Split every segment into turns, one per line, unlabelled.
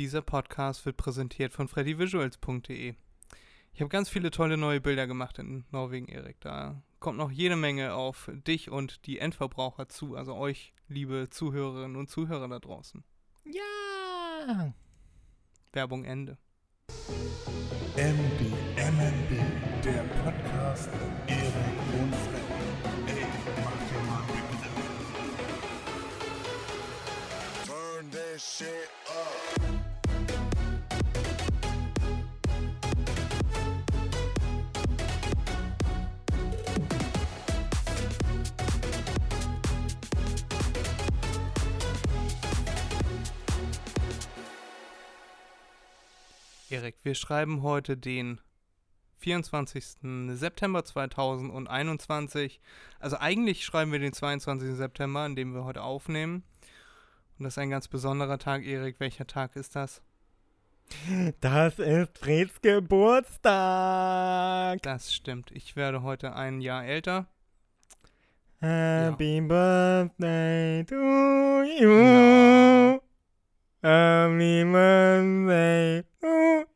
Dieser Podcast wird präsentiert von freddyvisuals.de. Ich habe ganz viele tolle neue Bilder gemacht in Norwegen, Erik. Da kommt noch jede Menge auf dich und die Endverbraucher zu, also euch, liebe Zuhörerinnen und Zuhörer da draußen.
Ja!
Werbung Ende.
MB, MMB, der Podcast mit Erik und Freddy.
Erik, wir schreiben heute den 24. September 2021. Also eigentlich schreiben wir den 22. September, an dem wir heute aufnehmen. Und das ist ein ganz besonderer Tag, Erik. Welcher Tag ist das?
Das ist Freds Geburtstag.
Das stimmt. Ich werde heute ein Jahr älter.
Happy Birthday to you.
Ja.
Happy Birthday to you.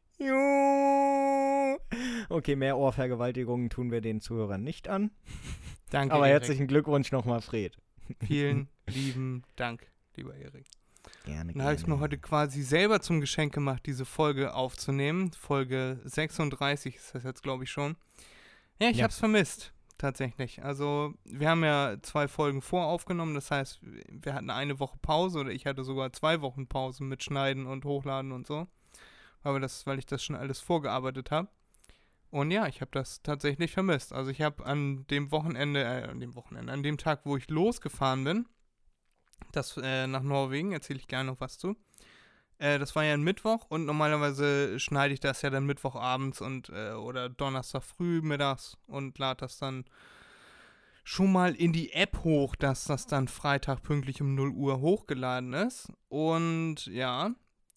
Okay, mehr Ohrvergewaltigungen tun wir den Zuhörern nicht an.
Danke,
Aber
Erik.
herzlichen Glückwunsch nochmal, Fred.
Vielen lieben Dank, lieber Erik.
Gerne,
Dann habe ich es mir heute quasi selber zum Geschenk gemacht, diese Folge aufzunehmen. Folge 36 ist das jetzt, glaube ich, schon. Ja, ich
Ja.
habe es vermisst, tatsächlich. Also, wir haben ja zwei Folgen voraufgenommen. Das heißt, wir hatten eine Woche Pause oder ich hatte sogar zwei Wochen Pause mit Schneiden und Hochladen und so. Wir das, weil ich das schon alles vorgearbeitet habe. Und ja, ich habe das tatsächlich vermisst. Also, ich habe an dem Wochenende, äh, an dem Wochenende, an dem Tag, wo ich losgefahren bin, das äh, nach Norwegen, erzähle ich gerne noch was zu. Äh, das war ja ein Mittwoch und normalerweise schneide ich das ja dann Mittwochabends und äh, oder Donnerstag früh mittags und lade das dann schon mal in die App hoch, dass das dann Freitag pünktlich um 0 Uhr hochgeladen ist. Und ja,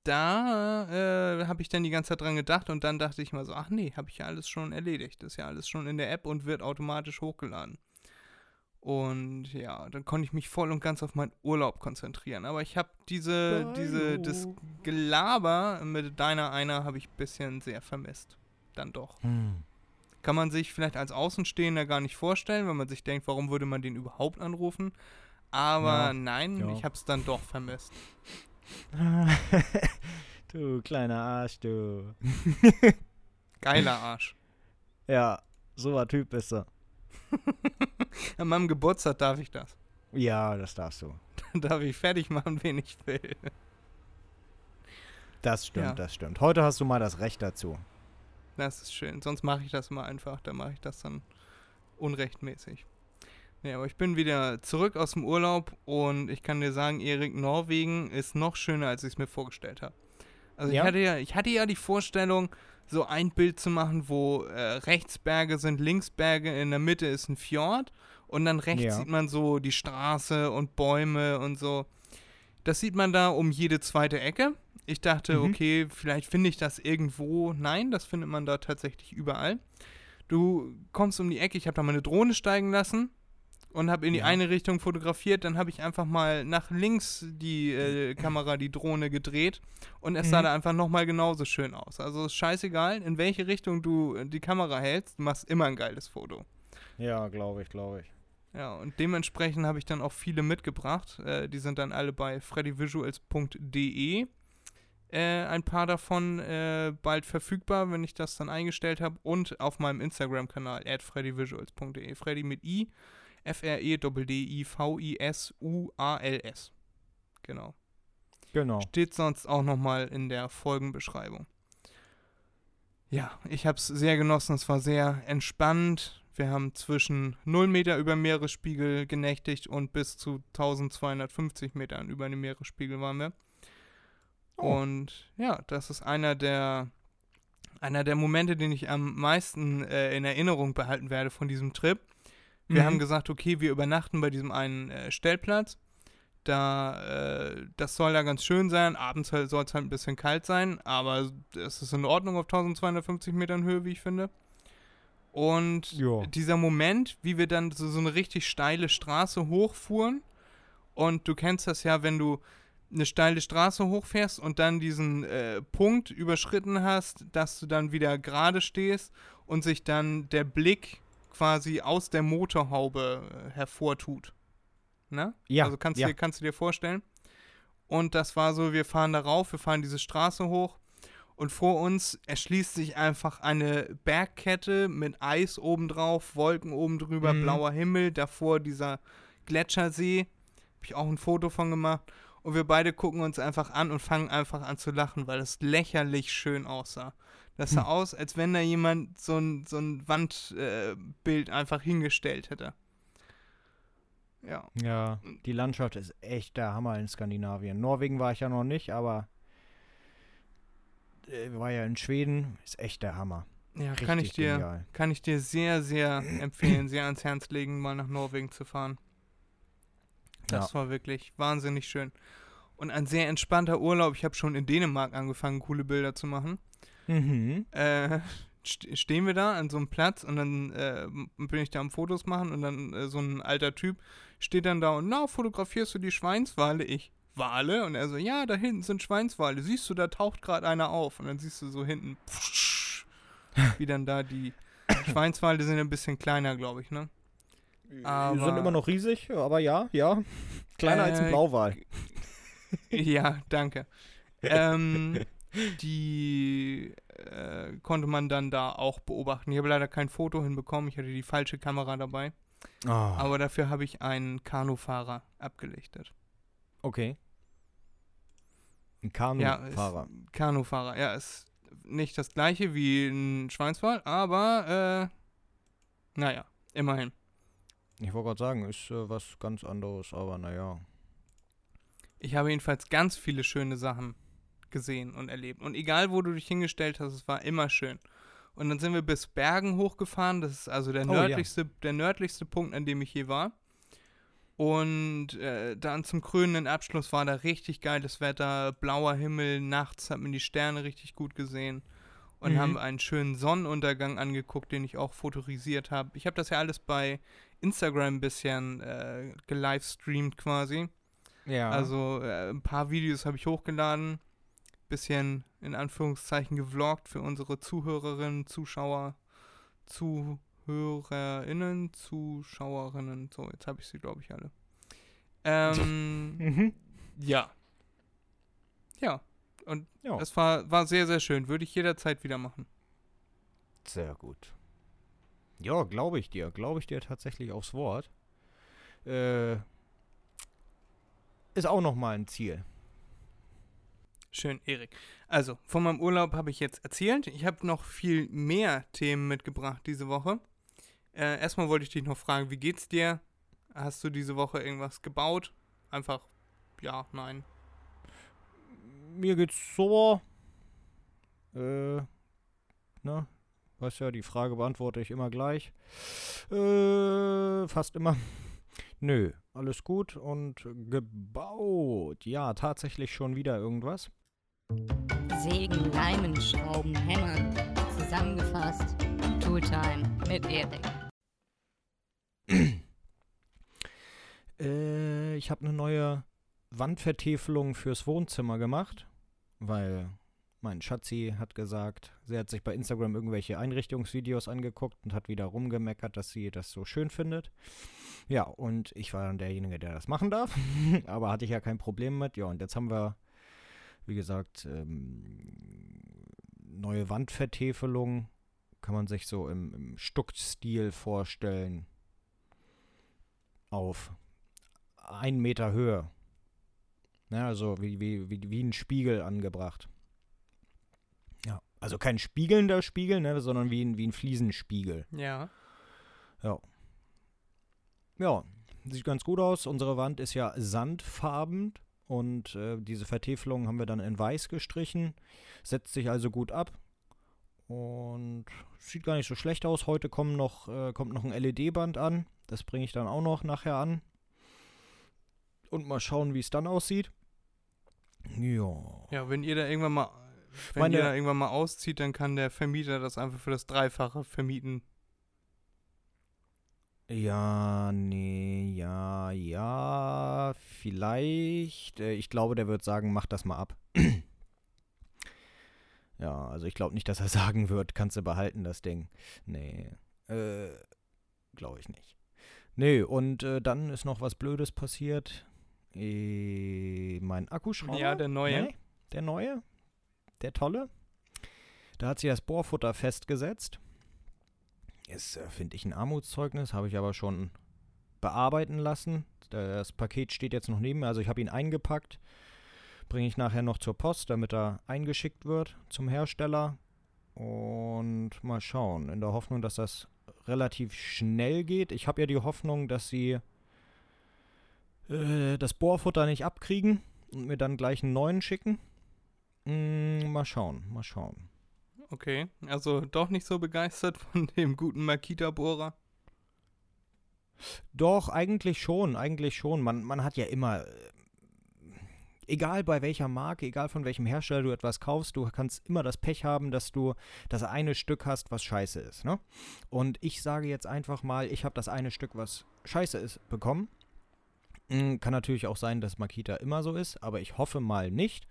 da äh, habe ich dann die ganze Zeit dran gedacht und dann dachte ich mal so, ach nee, habe ich ja alles schon erledigt. Das ist ja alles schon in der App und wird automatisch hochgeladen. Und ja, dann konnte ich mich voll und ganz auf meinen Urlaub konzentrieren. Aber ich habe diese, diese, das Gelaber mit deiner einer habe ich ein bisschen sehr vermisst. Dann doch.
Hm.
Kann man sich vielleicht als Außenstehender gar nicht vorstellen, wenn man sich denkt, warum würde man den überhaupt anrufen? Aber
Ja,
nein,
ja.
ich habe es dann doch vermisst.
du kleiner Arsch, du.
Geiler Arsch.
Ja, so ein Typ bist du.
An meinem Geburtstag darf ich das.
Ja, das darfst du.
Dann darf ich fertig machen, wen ich will.
Das stimmt,
Ja.
das stimmt. Heute hast du mal das Recht dazu.
Das ist schön. Sonst mache ich das mal einfach. Dann mache ich das dann unrechtmäßig. Nee, aber ich bin wieder zurück aus dem Urlaub und ich kann dir sagen, Erik, Norwegen ist noch schöner, als ich es mir vorgestellt habe. Also
Ja?
ich hatte ja, ich hatte ja die Vorstellung, so ein Bild zu machen, wo äh, rechts Berge sind, links Berge, in der Mitte ist ein Fjord und dann rechts
Ja.
sieht man so die Straße und Bäume und so. Das sieht man da um jede zweite Ecke. Ich dachte,
Mhm.
okay, vielleicht finde ich das irgendwo. Nein, das findet man da tatsächlich überall. Du kommst um die Ecke, ich habe da meine Drohne steigen lassen und habe in die
Ja.
eine Richtung fotografiert, dann habe ich einfach mal nach links die äh, Kamera, die Drohne gedreht und es sah
Mhm.
da einfach nochmal genauso schön aus. Also ist scheißegal, in welche Richtung du äh, die Kamera hältst, du machst immer ein geiles Foto.
Ja, glaube ich, glaube ich.
Ja, und dementsprechend habe ich dann auch viele mitgebracht. Äh, die sind dann alle bei freddyvisuals.de. Äh, ein paar davon äh, bald verfügbar, wenn ich das dann eingestellt habe. Und auf meinem Instagram-Kanal, at freddyvisuals.de. Freddy mit I, F-R-E-D-D-I-V-I-S-U-A-L-S. Genau.
Genau.
Steht sonst auch nochmal in der Folgenbeschreibung. Ja, ich habe es sehr genossen. Es war sehr entspannt. Wir haben zwischen 0 Meter über Meeresspiegel genächtigt und bis zu 1250 Metern über dem Meeresspiegel waren wir.
Oh.
Und ja, das ist einer der, einer der Momente, den ich am meisten äh, in Erinnerung behalten werde von diesem Trip. Wir
Mhm.
haben gesagt, okay, wir übernachten bei diesem einen äh, Stellplatz. Da, äh, das soll da ganz schön sein. Abends soll es halt ein bisschen kalt sein, aber es ist in Ordnung auf 1250 Metern Höhe, wie ich finde. Und
Ja.
dieser Moment, wie wir dann so, so eine richtig steile Straße hochfuhren. Und du kennst das ja, wenn du eine steile Straße hochfährst und dann diesen äh, Punkt überschritten hast, dass du dann wieder gerade stehst und sich dann der Blick quasi aus der Motorhaube äh, hervortut. Ne?
Ja,
Also kannst,
ja.
du dir, kannst du dir vorstellen. Und das war so, wir fahren darauf, wir fahren diese Straße hoch und vor uns erschließt sich einfach eine Bergkette mit Eis obendrauf, Wolken oben drüber,
Mhm.
blauer Himmel, davor dieser Gletschersee. Habe ich auch ein Foto von gemacht. Und wir beide gucken uns einfach an und fangen einfach an zu lachen, weil es lächerlich schön aussah. Das sah
Hm.
aus, als wenn da jemand so ein, so ein Wandbild äh, einfach hingestellt hätte. Ja.
Ja, die Landschaft ist echt der Hammer in Skandinavien. Norwegen war ich ja noch nicht, aber äh, war ja in Schweden, ist echt der Hammer.
Ja,
Richtig
kann ich dir,
genial.
kann ich dir sehr, sehr empfehlen, sehr ans Herz legen, mal nach Norwegen zu fahren. Das war wirklich wahnsinnig schön. Und ein sehr entspannter Urlaub. Ich habe schon in Dänemark angefangen, coole Bilder zu machen.
Mhm.
Äh, st stehen wir da an so einem Platz und dann äh, bin ich da am Fotos machen und dann äh, so ein alter Typ steht dann da und na, fotografierst du die Schweinswale? Ich, Wale? Und er so, ja, da hinten sind Schweinswale. Siehst du, da taucht gerade einer auf. Und dann siehst du so hinten, wie dann da die Schweinswale sind ein bisschen kleiner, glaube ich, ne?
Die
Aber-
sind immer noch riesig, aber ja, ja. Kleiner als ein
Äh,
Blauwal.
Ja, danke. ähm, die äh, konnte man dann da auch beobachten. Ich habe leider kein Foto hinbekommen. Ich hatte die falsche Kamera dabei.
Ah,
Aber dafür habe ich einen Kanufahrer abgelichtet.
okay. Ein
Ja,
Kanufahrer.
ist, Kanufahrer. Ja, ist nicht das gleiche wie ein Schweinswal, aber äh, naja, immerhin.
ich wollte gerade sagen, ist äh, was ganz anderes, aber naja.
Ich habe jedenfalls ganz viele schöne Sachen gesehen und erlebt. Und egal, wo du dich hingestellt hast, es war immer schön. Und dann sind wir bis Bergen hochgefahren. Das ist also der
Oh, ja.
nördlichste, der nördlichste Punkt, an dem ich je war. Und äh, dann zum krönenden Abschluss war da richtig geiles Wetter, blauer Himmel, nachts hat man die Sterne richtig gut gesehen. Und
Mhm.
haben einen schönen Sonnenuntergang angeguckt, den ich auch fotorisiert habe. Ich habe das ja alles bei Instagram ein bisschen äh, gelivestreamt quasi.
Ja.
Also äh, ein paar Videos habe ich hochgeladen, bisschen in Anführungszeichen gevloggt für unsere Zuhörerinnen, Zuschauer, Zuhörerinnen, Zuschauerinnen. So, jetzt habe ich sie, glaube ich, alle. Ähm,
mhm.
ja. Ja, und
Ja.
es war, war sehr, sehr schön. Würde ich jederzeit wieder machen.
Sehr gut. Ja, glaube ich dir. Glaube ich dir tatsächlich aufs Wort. Äh, ist auch nochmal ein Ziel.
Schön, Erik. Also, von meinem Urlaub habe ich jetzt erzählt. Ich habe noch viel mehr Themen mitgebracht diese Woche. Äh, erstmal wollte ich dich noch fragen, wie geht's dir? Hast du diese Woche irgendwas gebaut? Einfach ja, nein.
Mir geht's so. Äh, ne? Weißt ja, die Frage beantworte ich immer gleich. Äh, fast immer. Nö, alles gut und gebaut. Ja, tatsächlich schon wieder irgendwas.
Sägen, Leimen, Schrauben, Hämmern. Zusammengefasst. Tooltime mit Erik.
Äh, ich habe eine neue Wandvertäfelung fürs Wohnzimmer gemacht, weil mein Schatzi hat gesagt, sie hat sich bei Instagram irgendwelche Einrichtungsvideos angeguckt und hat wieder rumgemeckert, dass sie das so schön findet. Ja, und ich war dann derjenige, der das machen darf, aber hatte ich ja kein Problem mit. Ja, und jetzt haben wir, wie gesagt, ähm, neue Wandvertäfelung. Kann man sich so im, im Stuckstil vorstellen. Auf ein Meter Höhe. Ja, also wie, wie, wie, wie ein Spiegel angebracht. Ja, also kein spiegelnder Spiegel, ne, sondern wie ein, wie ein Fliesenspiegel.
Ja.
Ja. Ja, sieht ganz gut aus. Unsere Wand ist ja sandfarben und äh, diese Vertäfelung haben wir dann in weiß gestrichen. Setzt sich also gut ab. Und sieht gar nicht so schlecht aus. Heute kommen noch, äh, kommt noch ein LED-Band an. Das bringe ich dann auch noch nachher an. Und mal schauen, wie es dann aussieht. Ja.
Ja, wenn ihr da irgendwann mal wenn
Meine-
ihr da irgendwann mal auszieht, dann kann der Vermieter das einfach für das Dreifache vermieten.
Ja, nee, ja, ja, vielleicht. Äh, ich glaube, der wird sagen, mach das mal ab. ja, also ich glaube nicht, dass er sagen wird, kannst du behalten, das Ding. Nee, äh, glaube ich nicht. Nee, und äh, dann ist noch was Blödes passiert. Äh, mein Akkuschrauber.
Ja, der neue.
Nee, der neue. Der tolle. Da hat sich das Bohrfutter festgesetzt. Ist, äh, finde ich, ein Armutszeugnis, habe ich aber schon bearbeiten lassen. Das Paket steht jetzt noch neben mir, also ich habe ihn eingepackt. Bringe ich nachher noch zur Post, damit er eingeschickt wird zum Hersteller. Und mal schauen, in der Hoffnung, dass das relativ schnell geht. Ich habe ja die Hoffnung, dass sie äh, das Bohrfutter nicht abkriegen und mir dann gleich einen neuen schicken. Mm, mal schauen, mal schauen.
Okay, also doch nicht so begeistert von dem guten Makita-Bohrer.
Doch, eigentlich schon, eigentlich schon. Man, man hat ja immer, äh, egal bei welcher Marke, egal von welchem Hersteller du etwas kaufst, du kannst immer das Pech haben, dass du das eine Stück hast, was scheiße ist. Ne? Und ich sage jetzt einfach mal, ich habe das eine Stück, was scheiße ist, bekommen. Mm, Kann natürlich auch sein, dass Makita immer so ist, aber ich hoffe mal nicht.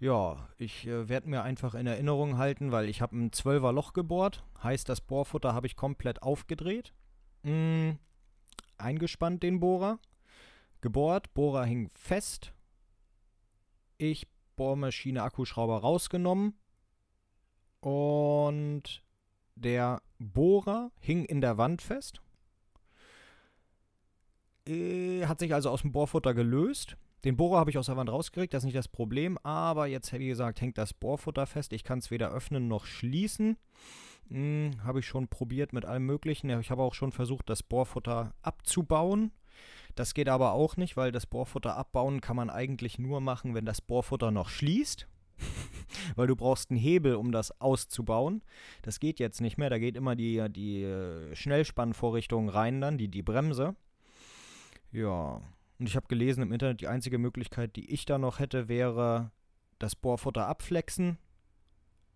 Ja, ich äh, werde mir einfach in Erinnerung halten, weil ich habe ein 12er Loch gebohrt. Heißt, das Bohrfutter habe ich komplett aufgedreht. Mm, eingespannt den Bohrer. Gebohrt, Bohrer hing fest. Ich Bohrmaschine Akkuschrauber rausgenommen. Und der Bohrer hing in der Wand fest. Äh, hat sich also aus dem Bohrfutter gelöst. Den Bohrer habe ich aus der Wand rausgekriegt, das ist nicht das Problem. Aber jetzt, wie gesagt, hängt das Bohrfutter fest. Ich kann es weder öffnen noch schließen. Hm, habe ich schon probiert mit allem Möglichen. Ich habe auch schon versucht, das Bohrfutter abzubauen. Das geht aber auch nicht, weil das Bohrfutter abbauen kann man eigentlich nur machen, wenn das Bohrfutter noch schließt. weil du brauchst einen Hebel, um das auszubauen. Das geht jetzt nicht mehr. Da geht immer die, die äh, Schnellspannvorrichtung rein dann, die, die Bremse. Ja. Und ich habe gelesen im Internet, die einzige Möglichkeit, die ich da noch hätte, wäre das Bohrfutter abflexen,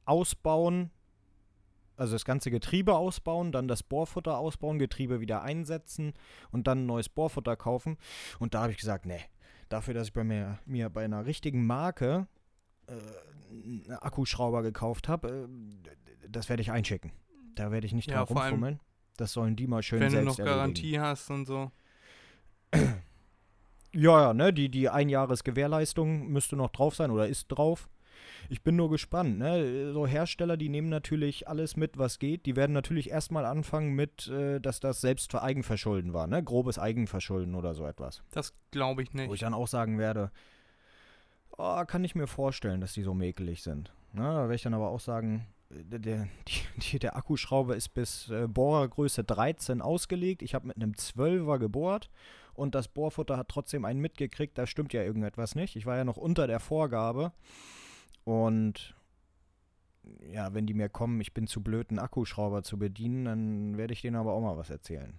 ausbauen, also das ganze Getriebe ausbauen, dann das Bohrfutter ausbauen, Getriebe wieder einsetzen und dann ein neues Bohrfutter kaufen. Und da habe ich gesagt, nee, dafür, dass ich bei mir, mir bei einer richtigen Marke äh, einen Akkuschrauber gekauft habe, äh, das werde ich einschicken. Da werde ich nicht
Ja,
dran rumfummeln. Das sollen die mal schön
Wenn du
selbst
noch
erledigen.
Garantie hast und so.
Ja, ja, ne, die, die Einjahresgewährleistung müsste noch drauf sein oder ist drauf. Ich bin nur gespannt, ne? So Hersteller, die nehmen natürlich alles mit, was geht. Die werden natürlich erstmal anfangen mit, äh, dass das selbst für Eigenverschulden war, ne? Grobes Eigenverschulden oder so etwas.
Das glaube ich
Wo ich
nicht.
dann auch sagen werde, oh, kann ich mir vorstellen, dass die so mäkelig sind. Ne? Da werde ich dann aber auch sagen, äh, der, der, die, der Akkuschrauber ist bis äh, Bohrergröße 13 ausgelegt. Ich habe mit einem 12er gebohrt und das Bohrfutter hat trotzdem einen mitgekriegt. Da stimmt ja irgendetwas nicht. Ich war ja noch unter der Vorgabe. Und ja, wenn die mir kommen, ich bin zu blöd, einen Akkuschrauber zu bedienen, dann werde ich denen aber auch mal was erzählen.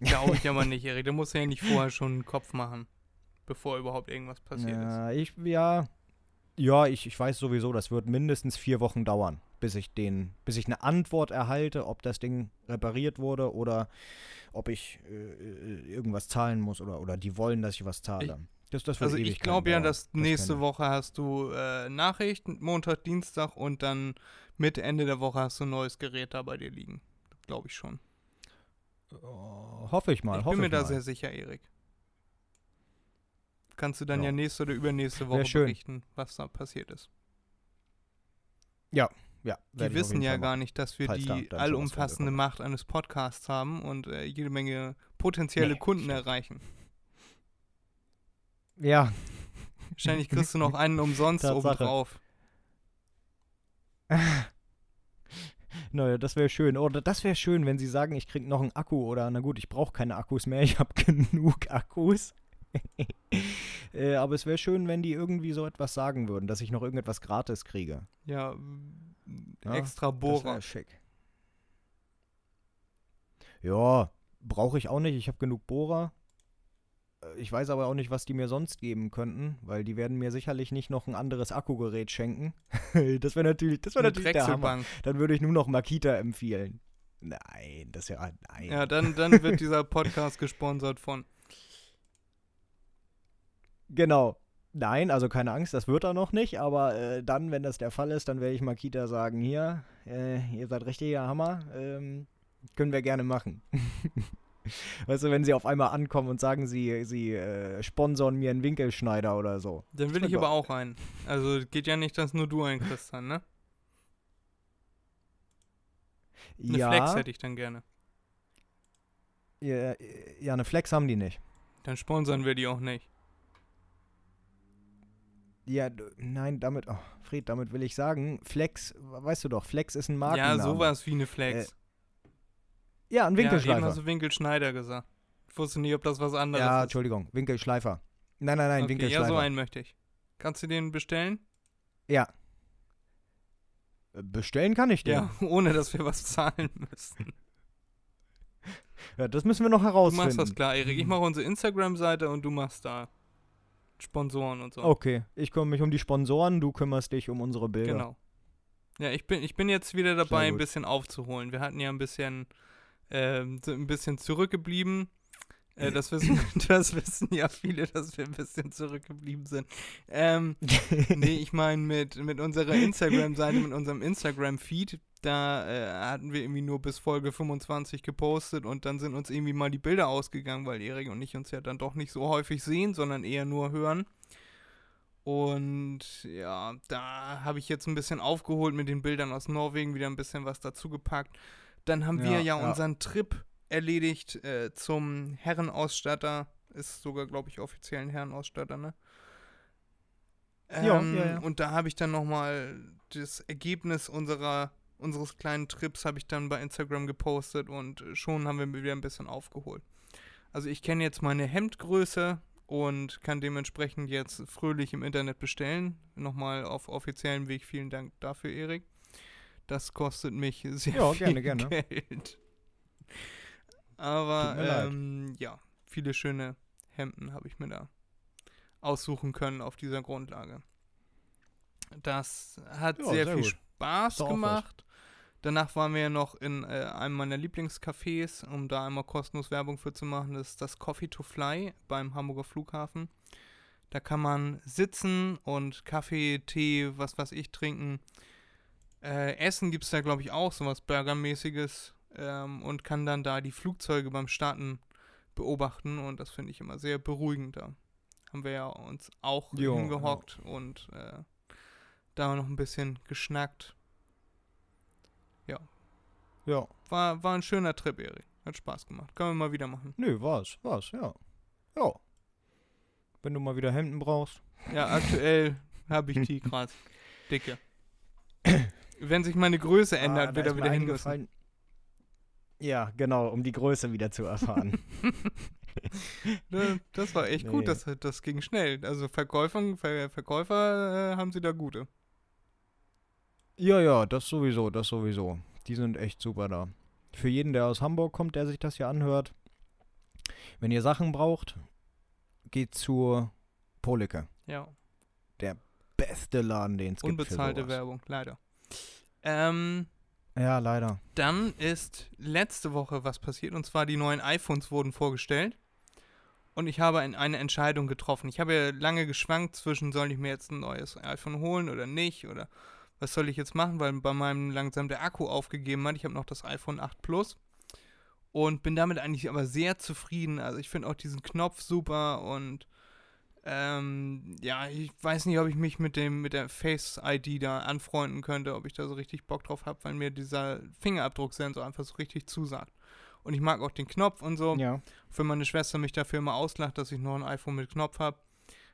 Glaube ich aber nicht, Erik. Da musst du ja nicht vorher schon einen Kopf machen, bevor überhaupt irgendwas passiert ist.
Ja, ich, ja, ja ich, ich weiß sowieso, das wird mindestens vier Wochen dauern, bis ich den, bis ich eine Antwort erhalte, ob das Ding repariert wurde oder ob ich äh, äh, irgendwas zahlen muss oder, oder die wollen, dass ich was zahle. das, das wird
Also ich glaube ja, dass nächste
kann-
Woche hast du äh, Nachricht, Montag, Dienstag und dann Mitte, Ende der Woche hast du ein neues Gerät da bei dir liegen. Glaube ich schon.
Oh, hoffe ich mal.
ich bin mir
ich
da
mal.
sehr sicher, Erik. Kannst du dann ja,
Ja.
nächste oder übernächste Woche berichten, was da passiert ist.
ja,
Die
ich auf
wissen ja gar nicht, dass wir
falls da
die
was
allumfassende Macht eines Podcasts haben und äh, jede Menge potenzielle
Nee,
Kunden
stimmt.
erreichen.
Ja,
Wahrscheinlich kriegst du noch einen umsonst obendrauf.
naja, das wäre schön. Oder das wäre schön, wenn sie sagen, ich krieg noch einen Akku oder na gut, ich brauche keine Akkus mehr, ich habe genug Akkus. äh, aber es wäre schön, wenn die irgendwie so etwas sagen würden, dass ich noch irgendetwas gratis kriege.
Ja,
Ja,
extra
Das
Bohrer.
wäre schick. Ja, brauche ich auch nicht. Ich habe genug Bohrer. Äh, Ich weiß aber auch nicht, was die mir sonst geben könnten, weil die werden mir sicherlich nicht noch ein anderes Akkugerät schenken. das wäre natürlich, das wäre
Eine
natürlich der Hammer. Dann würde ich nur noch Makita empfehlen. Nein, das ist ja. Nein.
Ja, dann, dann wird dieser Podcast gesponsert von.
Genau. Nein, also keine Angst, das wird er noch nicht, aber äh, dann, wenn das der Fall ist, dann werde ich Makita sagen, hier, äh, ihr seid richtiger Hammer, ähm, können wir gerne machen. weißt du, wenn sie auf einmal ankommen und sagen, sie, sie äh, sponsern mir einen Winkelschneider oder so.
Dann will ich
wird
aber auch einen. Also geht ja nicht, dass nur du einen kriegst dann, ne? Eine
ja,
Flex hätte ich dann gerne.
ja, ja, eine Flex haben die nicht.
Dann sponsern wir die auch nicht.
Ja, nein, damit, oh, Fred, damit will ich sagen, Flex, weißt du doch, Flex ist ein Markenname.
Ja, sowas wie eine Flex.
Ja, ein
ja, eben
Winkelschleifer.
hast du Winkelschneider gesagt. Ich wusste nicht, ob das was anderes
Ja,
ist.
Entschuldigung, Winkelschleifer. Nein, nein, nein,
okay,
Winkelschleifer.
ja, so einen möchte ich. Kannst du den bestellen?
Ja. Äh, Bestellen kann ich den.
Ja, ohne dass wir was zahlen müssen.
Ja, das müssen wir noch
Du
herausfinden.
machst das klar, Erik. Ich mache unsere Instagram-Seite und du machst da Sponsoren und so.
Okay, ich kümmere mich um die Sponsoren, du kümmerst dich um unsere Bilder.
Genau. Ja, ich bin, ich bin jetzt wieder dabei, ein bisschen aufzuholen. Wir hatten ja ein bisschen, so ein bisschen zurückgeblieben. Äh, das, wissen, das wissen ja viele, dass wir ein bisschen zurückgeblieben sind. Ähm, nee, ich meine mit, mit unserer Instagram-Seite, mit unserem Instagram-Feed, da äh, hatten wir irgendwie nur bis Folge 25 gepostet und dann sind uns irgendwie mal die Bilder ausgegangen, weil Erik und ich uns ja dann doch nicht so häufig sehen, sondern eher nur hören. Und ja, da habe ich jetzt ein bisschen aufgeholt mit den Bildern aus Norwegen, wieder ein bisschen was dazu gepackt. Dann haben wir
Ja,
ja,
ja.
unseren Trip erledigt äh, zum Herrenausstatter. Ist sogar, glaube ich, offiziell ein Herrenausstatter, ne?
Ja,
Ähm,
ja, ja.
Und da habe ich dann nochmal das Ergebnis unserer, unseres kleinen Trips habe ich dann bei Instagram gepostet und schon haben wir wieder ein bisschen aufgeholt. Also ich kenne jetzt meine Hemdgröße und kann dementsprechend jetzt fröhlich im Internet bestellen. Nochmal auf offiziellem Weg. Vielen Dank dafür, Erik. Das kostet mich sehr
Ja,
viel
gerne, gerne.
Geld. Aber ähm, ja, viele schöne Hemden habe ich mir da aussuchen können auf dieser Grundlage. Das hat
Ja,
sehr,
sehr
viel
gut.
Spaß gemacht. Danach waren wir ja noch in äh, einem meiner Lieblingscafés, um da einmal kostenlos Werbung für zu machen. Das ist das Coffee to Fly beim Hamburger Flughafen. Da kann man sitzen und Kaffee, Tee, was weiß ich, trinken. Äh, Essen gibt es da, glaube ich, auch, sowas Burgermäßiges. Ähm, und kann dann da die Flugzeuge beim Starten beobachten. Und das finde ich immer sehr beruhigend. Da haben wir ja uns auch
Jo,
hingehockt und äh, da noch ein bisschen geschnackt.
Ja.
War, war ein schöner Trip, Erik. Hat Spaß gemacht. Können wir mal wieder machen.
Nö, war's, war's, ja. Ja. Wenn du mal wieder Hemden brauchst.
Ja, aktuell habe ich die gerade. Dicke. Wenn sich meine Größe ändert,
Ah,
wird er wieder hin müssen.
eingefallen- Ja, genau, um die Größe wieder zu erfahren.
Ne, Das war echt
Nee.
gut, das, das ging schnell. Also Verkäufer, Ver, Verkäufer äh, haben sie da gute.
ja, ja, das sowieso, das sowieso. Die sind echt super da. Für jeden, der aus Hamburg kommt, der sich das hier anhört, wenn ihr Sachen braucht, geht zur Policke.
Ja,
Beste Laden, den es gibt.
unbezahlte. Werbung, leider. Ähm,
Ja, leider.
Dann ist letzte Woche was passiert und zwar die neuen iPhones wurden vorgestellt und ich habe ein, eine Entscheidung getroffen. Ich habe ja lange geschwankt zwischen, soll ich mir jetzt ein neues iPhone holen oder nicht oder was soll ich jetzt machen, weil bei meinem langsam der Akku aufgegeben hat. Ich habe noch das iPhone 8 Plus und bin damit eigentlich aber sehr zufrieden. Also ich finde auch diesen Knopf super und ähm, ja, ich weiß nicht, ob ich mich mit dem mit der Face ID da anfreunden könnte, ob ich da so richtig Bock drauf habe, weil mir dieser Fingerabdrucksensor einfach so richtig zusagt. Und ich mag auch den Knopf und so.
Ja.
Für meine Schwester mich dafür immer auslacht, dass ich noch ein iPhone mit Knopf habe.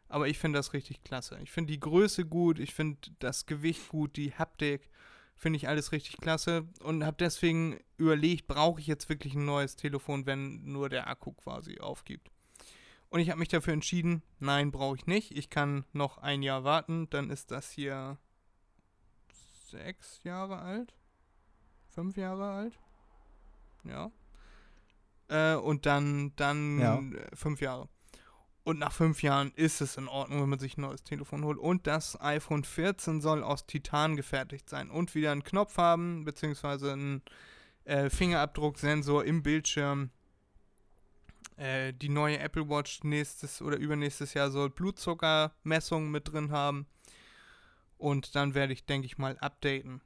Aber ich finde das richtig klasse. Ich finde die Größe gut, ich finde das Gewicht gut, die Haptik, finde ich alles richtig klasse und habe deswegen überlegt, brauche ich jetzt wirklich ein neues Telefon, wenn nur der Akku quasi aufgibt. Und ich habe mich dafür entschieden, nein, brauche ich nicht. Ich kann noch ein Jahr warten, dann ist das hier sechs Jahre alt, fünf Jahre alt, ja. Äh, und dann, dann
Ja.
fünf Jahre. Und nach fünf Jahren ist es in Ordnung, wenn man sich ein neues Telefon holt. Und das iPhone 14 soll aus Titan gefertigt sein und wieder einen Knopf haben, beziehungsweise ein, äh, Fingerabdrucksensor im Bildschirm. Äh, die neue Apple Watch nächstes oder übernächstes Jahr soll Blutzuckermessungen mit drin haben. Und dann werde ich, denke ich mal, updaten.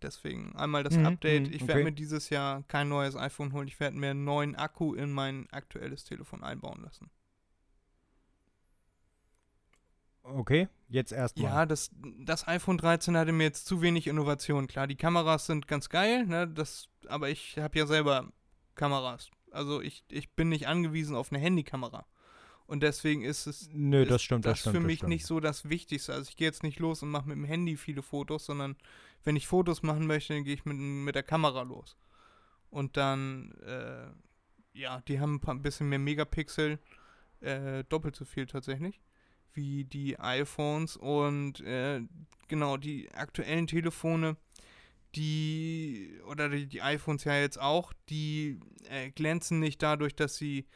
Deswegen einmal das
Mhm,
Update.
mhm,
Ich werde
okay.
mir dieses Jahr kein neues iPhone holen. Ich werde mir einen neuen Akku in mein aktuelles Telefon einbauen lassen.
Okay, jetzt erstmal.
Ja, das, das iPhone 13 hatte mir jetzt zu wenig Innovation. Klar, die Kameras sind ganz geil, ne? Das, aber ich habe ja selber Kameras. Also ich, ich bin nicht angewiesen auf eine Handykamera. Und deswegen ist es
Nö,
ist
das stimmt, das,
das
stimmt.
für
das
mich
stimmt.
nicht so das Wichtigste. Also ich gehe jetzt nicht los und mache mit dem Handy viele Fotos, sondern wenn ich Fotos machen möchte, dann gehe ich mit, mit der Kamera los. Und dann, äh, ja, die haben ein, paar, ein bisschen mehr Megapixel, äh, doppelt so viel tatsächlich, wie die iPhones. Und äh, genau, die aktuellen Telefone, die, oder die, die iPhones ja jetzt auch, die äh, glänzen nicht dadurch, dass sie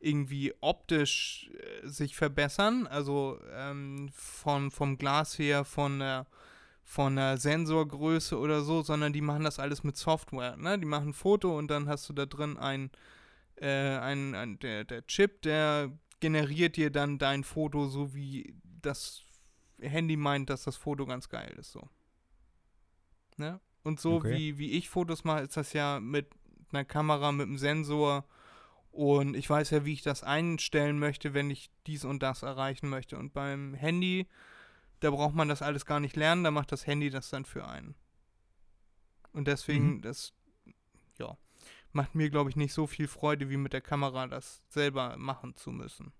irgendwie optisch äh, sich verbessern, also ähm, von, vom Glas her, von der, von der Sensorgröße oder so, sondern die machen das alles mit Software. Ne? Die machen ein Foto und dann hast du da drin ein, äh, ein, ein der, der Chip, der generiert dir dann dein Foto, so wie das Handy meint, dass das Foto ganz geil ist. So. Ne? Und so
Okay.
wie, wie ich Fotos mache, ist das ja mit einer Kamera, mit einem Sensor und ich weiß ja, wie ich das einstellen möchte, wenn ich dies und das erreichen möchte. Und beim Handy, da braucht man das alles gar nicht lernen, da macht das Handy das dann für einen. Und deswegen,
Mhm.
das, ja, macht mir, glaube ich, nicht so viel Freude, wie mit der Kamera das selber machen zu müssen.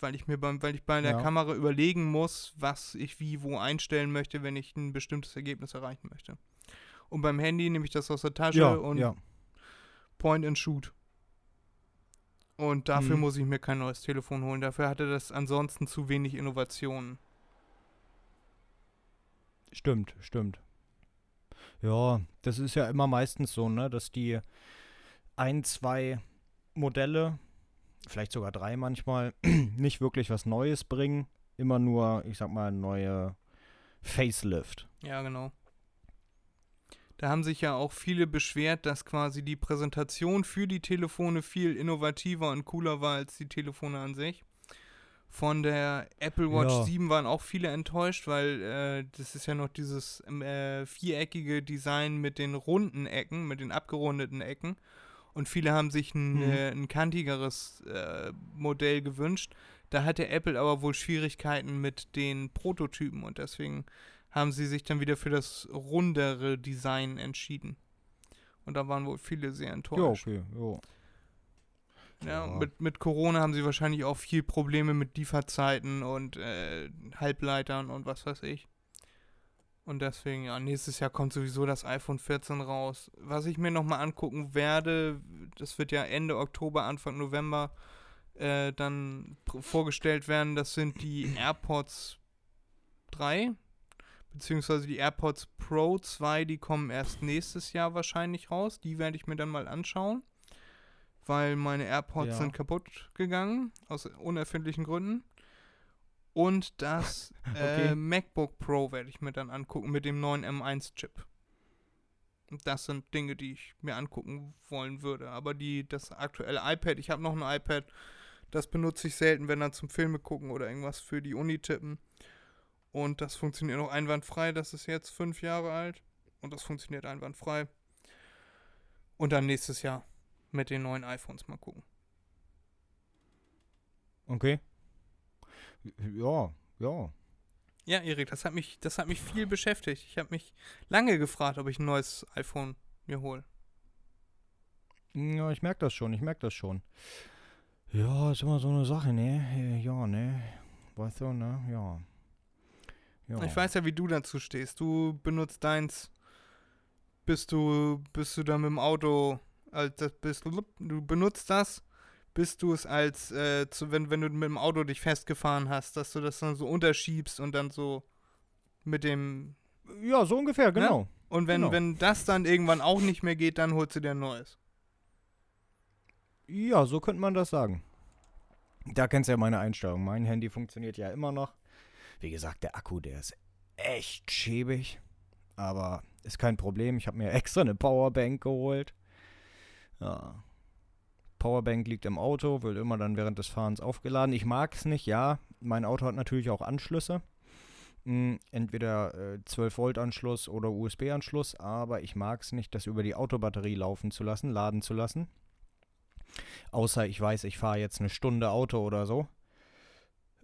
Weil ich mir beim, weil ich bei der
Ja.
Kamera überlegen muss, was ich wie wo einstellen möchte, wenn ich ein bestimmtes Ergebnis erreichen möchte. Und beim Handy nehme ich das aus der Tasche
ja,
und
ja.
Point and Shoot. Und dafür
Mhm.
muss ich mir kein neues Telefon holen. Dafür hatte das ansonsten zu wenig Innovationen.
Stimmt, stimmt. Ja, das ist ja immer meistens so, ne, dass die ein, zwei Modelle, vielleicht sogar drei manchmal, nicht wirklich was Neues bringen. Immer nur, ich sag mal, neue Facelift.
Ja, genau. Da haben sich ja auch viele beschwert, dass quasi die Präsentation für die Telefone viel innovativer und cooler war als die Telefone an sich. Von der Apple Watch
Ja.
7 waren auch viele enttäuscht, weil äh, das ist ja noch dieses ähm, äh, viereckige Design mit den runden Ecken, mit den abgerundeten Ecken. Und viele haben sich ein,
Mhm.
äh, ein kantigeres äh, Modell gewünscht. Da hatte Apple aber wohl Schwierigkeiten mit den Prototypen und deswegen haben sie sich dann wieder für das rundere Design entschieden. Und da waren wohl viele sehr
Ja,
enttäuscht.
okay, jo.
Ja,
Ja.
Mit, mit Corona haben sie wahrscheinlich auch viel Probleme mit Lieferzeiten und äh, Halbleitern und was weiß ich. Und deswegen, ja, nächstes Jahr kommt sowieso das iPhone 14 raus. Was ich mir nochmal angucken werde, das wird ja Ende Oktober, Anfang November äh, dann vorgestellt werden, das sind die AirPods 3, beziehungsweise die AirPods Pro 2, die kommen erst nächstes Jahr wahrscheinlich raus. Die werde ich mir dann mal anschauen weil meine AirPods
Ja.
sind kaputt gegangen, aus unerfindlichen Gründen. Und das
Okay.
äh, MacBook Pro werde ich mir dann angucken mit dem neuen M1-Chip. Das sind Dinge, die ich mir angucken wollen würde. Aber die, das aktuelle iPad, ich habe noch ein iPad, das benutze ich selten, wenn dann zum Filme gucken oder irgendwas für die Uni tippen. Und das funktioniert noch einwandfrei. Das ist jetzt fünf Jahre alt. Und das funktioniert einwandfrei. Und dann nächstes Jahr mit den neuen iPhones mal gucken.
Okay. Ja, ja.
Ja, Erik, das hat mich, das hat mich viel beschäftigt. Ich habe mich lange gefragt, ob ich ein neues iPhone mir hole.
Ja, ich merke das schon, ich merke das schon. Ja, ist immer so eine Sache, ne? Ja, ne? Weißt du, ne? Ja. ja.
Ich weiß ja, wie du dazu stehst. Du benutzt deins. Bist du, bist du da mit dem Auto, als das bist du, du benutzt das, bis du es als, äh, zu, wenn, wenn du mit dem Auto dich festgefahren hast, dass du das dann so unterschiebst und dann so mit dem
Ja, so ungefähr, genau.
und wenn,
Genau.
wenn das dann irgendwann auch nicht mehr geht, dann holst du dir ein neues.
Ja, so könnte man das sagen. Da kennst du ja meine Einstellung. Mein Handy funktioniert ja immer noch. Wie gesagt, der Akku, der ist echt schäbig. Aber ist kein Problem. Ich habe mir extra eine Powerbank geholt. Ja. Powerbank liegt im Auto, wird immer dann während des Fahrens aufgeladen. Ich mag es nicht, ja. Mein Auto hat natürlich auch Anschlüsse. Hm, entweder äh, 12-Volt-Anschluss oder USB-Anschluss, aber ich mag es nicht, das über die Autobatterie laufen zu lassen, laden zu lassen. Außer ich weiß, ich fahre jetzt eine Stunde Auto oder so.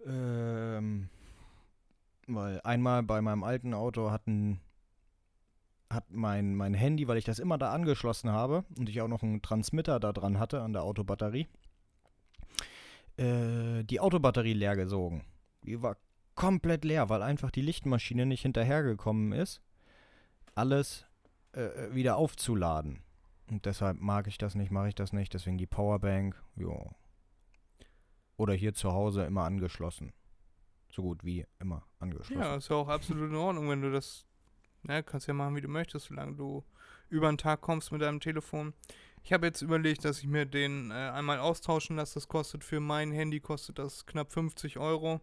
Ähm, weil einmal bei meinem alten Auto hat, ein, hat mein, mein Handy, weil ich das immer da angeschlossen habe und ich auch noch einen Transmitter da dran hatte an der Autobatterie, äh, die Autobatterie leer gesogen. Die war komplett leer, weil einfach die Lichtmaschine nicht hinterhergekommen ist, alles äh, wieder aufzuladen. Und deshalb mag ich das nicht, mache ich das nicht. Deswegen die Powerbank, jo. Oder hier zu Hause immer angeschlossen. So gut wie immer angeschlossen.
Ja, ist ja auch absolut in Ordnung, wenn du das, ne, kannst ja machen, wie du möchtest, solange du über den Tag kommst mit deinem Telefon. Ich habe jetzt überlegt, dass ich mir den äh, einmal austauschen lasse. Das kostet für mein Handy kostet das knapp 50 Euro.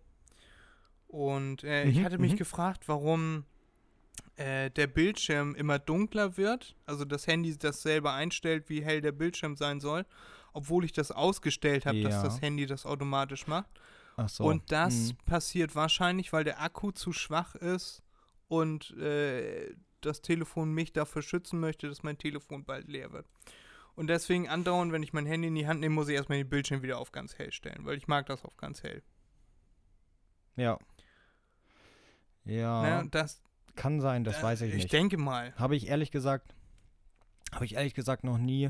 Und äh, ich
Mhm,
hatte mich
mhm.
gefragt, warum äh, der Bildschirm immer dunkler wird. Also das Handy das selber einstellt, wie hell der Bildschirm sein soll. Obwohl ich das ausgestellt habe, dass
Ja.
das Handy das automatisch macht.
Ach so.
Und das
Mhm.
passiert wahrscheinlich, weil der Akku zu schwach ist und äh, das Telefon mich dafür schützen möchte, dass mein Telefon bald leer wird. Und deswegen andauernd, wenn ich mein Handy in die Hand nehme, muss ich erstmal den Bildschirm wieder auf ganz hell stellen, weil ich mag das auf ganz hell.
Ja. Ja,
Ne? Und das,
kann sein, das
äh,
weiß ich
Ich
nicht.
denke mal.
Habe ich ehrlich gesagt, habe ich ehrlich gesagt noch nie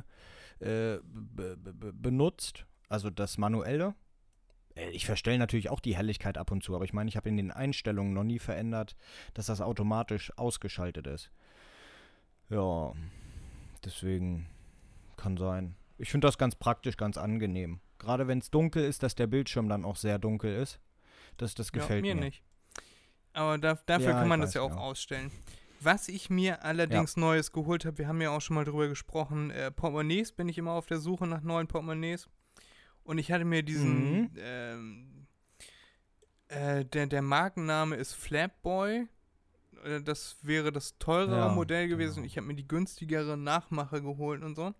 äh, be- be- be- benutzt. Also das manuelle. Äh, Ich verstelle natürlich auch die Helligkeit ab und zu, aber ich meine, ich habe in den Einstellungen noch nie verändert, dass das automatisch ausgeschaltet ist. Ja, deswegen kann sein. Ich finde das ganz praktisch, ganz angenehm. Gerade wenn es dunkel ist, dass der Bildschirm dann auch sehr dunkel ist. Das, das gefällt
ja, mir
mir.
nicht. Aber da, dafür
Ja,
kann man das ja auch
ja.
ausstellen. Was ich mir allerdings Neues geholt habe, wir haben ja auch schon mal drüber gesprochen, äh, Portemonnaies bin ich immer auf der Suche nach neuen Portemonnaies. Und ich hatte mir diesen,
Mhm.
ähm, äh, der, der Markenname ist Flapboy. Äh, Das wäre das teurere
Ja,
Modell gewesen.
genau.
Ich habe mir die günstigere Nachmache geholt und so.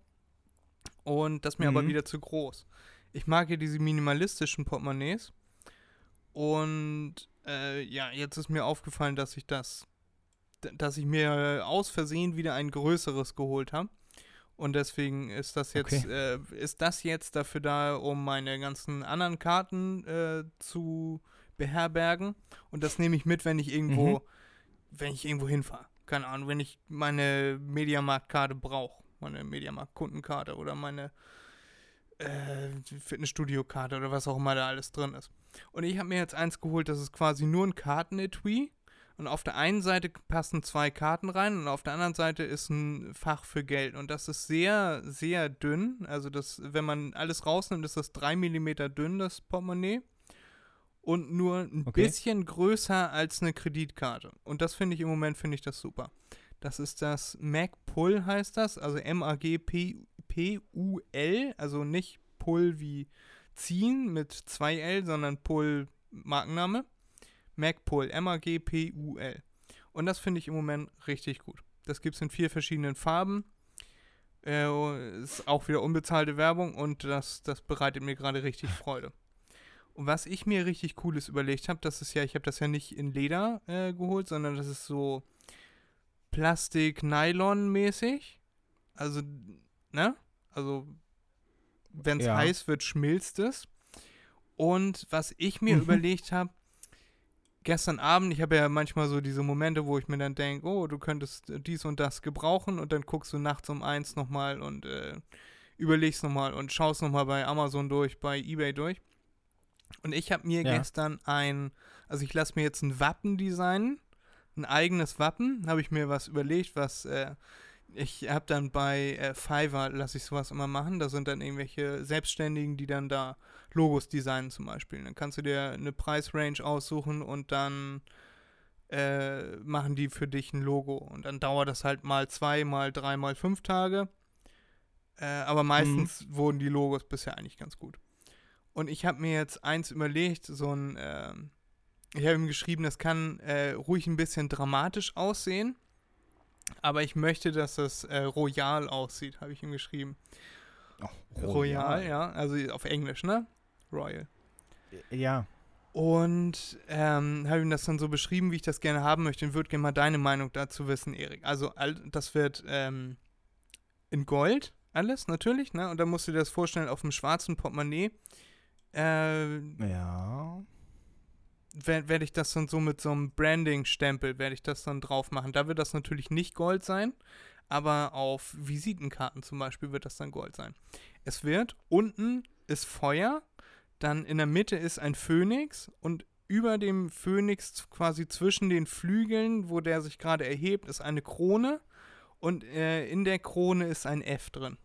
Und das ist mir aber
Mhm.
wieder zu groß. Ich mag ja diese minimalistischen Portemonnaies. Und äh, ja, jetzt ist mir aufgefallen, dass ich das, dass ich mir aus Versehen wieder ein größeres geholt habe. Und deswegen ist das jetzt, äh, ist das jetzt dafür da, um meine ganzen anderen Karten äh, zu beherbergen. Und das nehme ich mit, wenn ich irgendwo,
Mhm.
wenn ich irgendwo hinfahre. Keine Ahnung, wenn ich meine Mediamarkt-Karte brauche, meine Mediamarkt-Kundenkarte oder meine äh, Fitnessstudio-Karte oder was auch immer da alles drin ist. Und ich habe mir jetzt eins geholt, das ist quasi nur ein Kartenetui. Und auf der einen Seite passen zwei Karten rein und auf der anderen Seite ist ein Fach für Geld. Und das ist sehr, sehr dünn. Also das, wenn man alles rausnimmt, ist das 3 mm dünn, das Portemonnaie. Und nur ein
Okay.
bisschen größer als eine Kreditkarte. Und das finde ich im Moment, finde ich das super. Das ist das Mac Pull heißt das, also M-A-G-P-U-L, also nicht Pull wie ziehen mit 2 L, sondern Pull Markenname. Mac Pull, M-A-G-P-U-L. Und das finde ich im Moment richtig gut. Das gibt es in vier verschiedenen Farben. Äh, ist auch wieder unbezahlte Werbung und das, das bereitet mir gerade richtig Freude. Und was ich mir richtig Cooles überlegt habe, das ist ja, ich habe das ja nicht in Leder äh, geholt, sondern das ist so Plastik-Nylon-mäßig. Also, ne? Also, wenn es
Ja.
heiß wird, schmilzt es. Und was ich mir
Mhm.
überlegt habe, gestern Abend, ich habe ja manchmal so diese Momente, wo ich mir dann denke, oh, du könntest dies und das gebrauchen und dann guckst du nachts um eins nochmal und äh, überlegst nochmal und schaust nochmal bei Amazon durch, bei Ebay durch. Und ich habe mir
Ja.
gestern ein, also ich lasse mir jetzt ein Wappen designen, ein eigenes Wappen, habe ich mir was überlegt, was äh, ich habe dann bei äh, Fiverr, lasse ich sowas immer machen, da sind dann irgendwelche Selbstständigen, die dann da Logos designen zum Beispiel. Dann kannst du dir eine Preisrange aussuchen und dann äh, machen die für dich ein Logo. Und dann dauert das halt mal zwei, mal drei, mal fünf Tage. Äh, aber meistens wurden die Logos bisher eigentlich ganz gut. Und ich habe mir jetzt eins überlegt, so ein, ähm, ich habe ihm geschrieben, das kann äh, ruhig ein bisschen dramatisch aussehen. Aber ich möchte, dass das äh, royal aussieht, habe ich ihm geschrieben.
Oh,
Royal, ja. Also auf Englisch, ne? Royal.
Ja.
Und ähm, habe ihm das dann so beschrieben, wie ich das gerne haben möchte und würde gerne mal deine Meinung dazu wissen, Erik. Also das wird ähm, in Gold, alles natürlich, ne? Und dann musst du dir das vorstellen auf dem schwarzen Portemonnaie. Äh,
Ja.
Werde werd ich das dann so mit so einem Branding-Stempel, werde ich das dann drauf machen. Da wird das natürlich nicht Gold sein, aber auf Visitenkarten zum Beispiel wird das dann Gold sein. Es wird, unten ist Feuer, dann in der Mitte ist ein Phönix und über dem Phönix quasi zwischen den Flügeln, wo der sich gerade erhebt, ist eine Krone und äh, in der Krone ist ein F drin.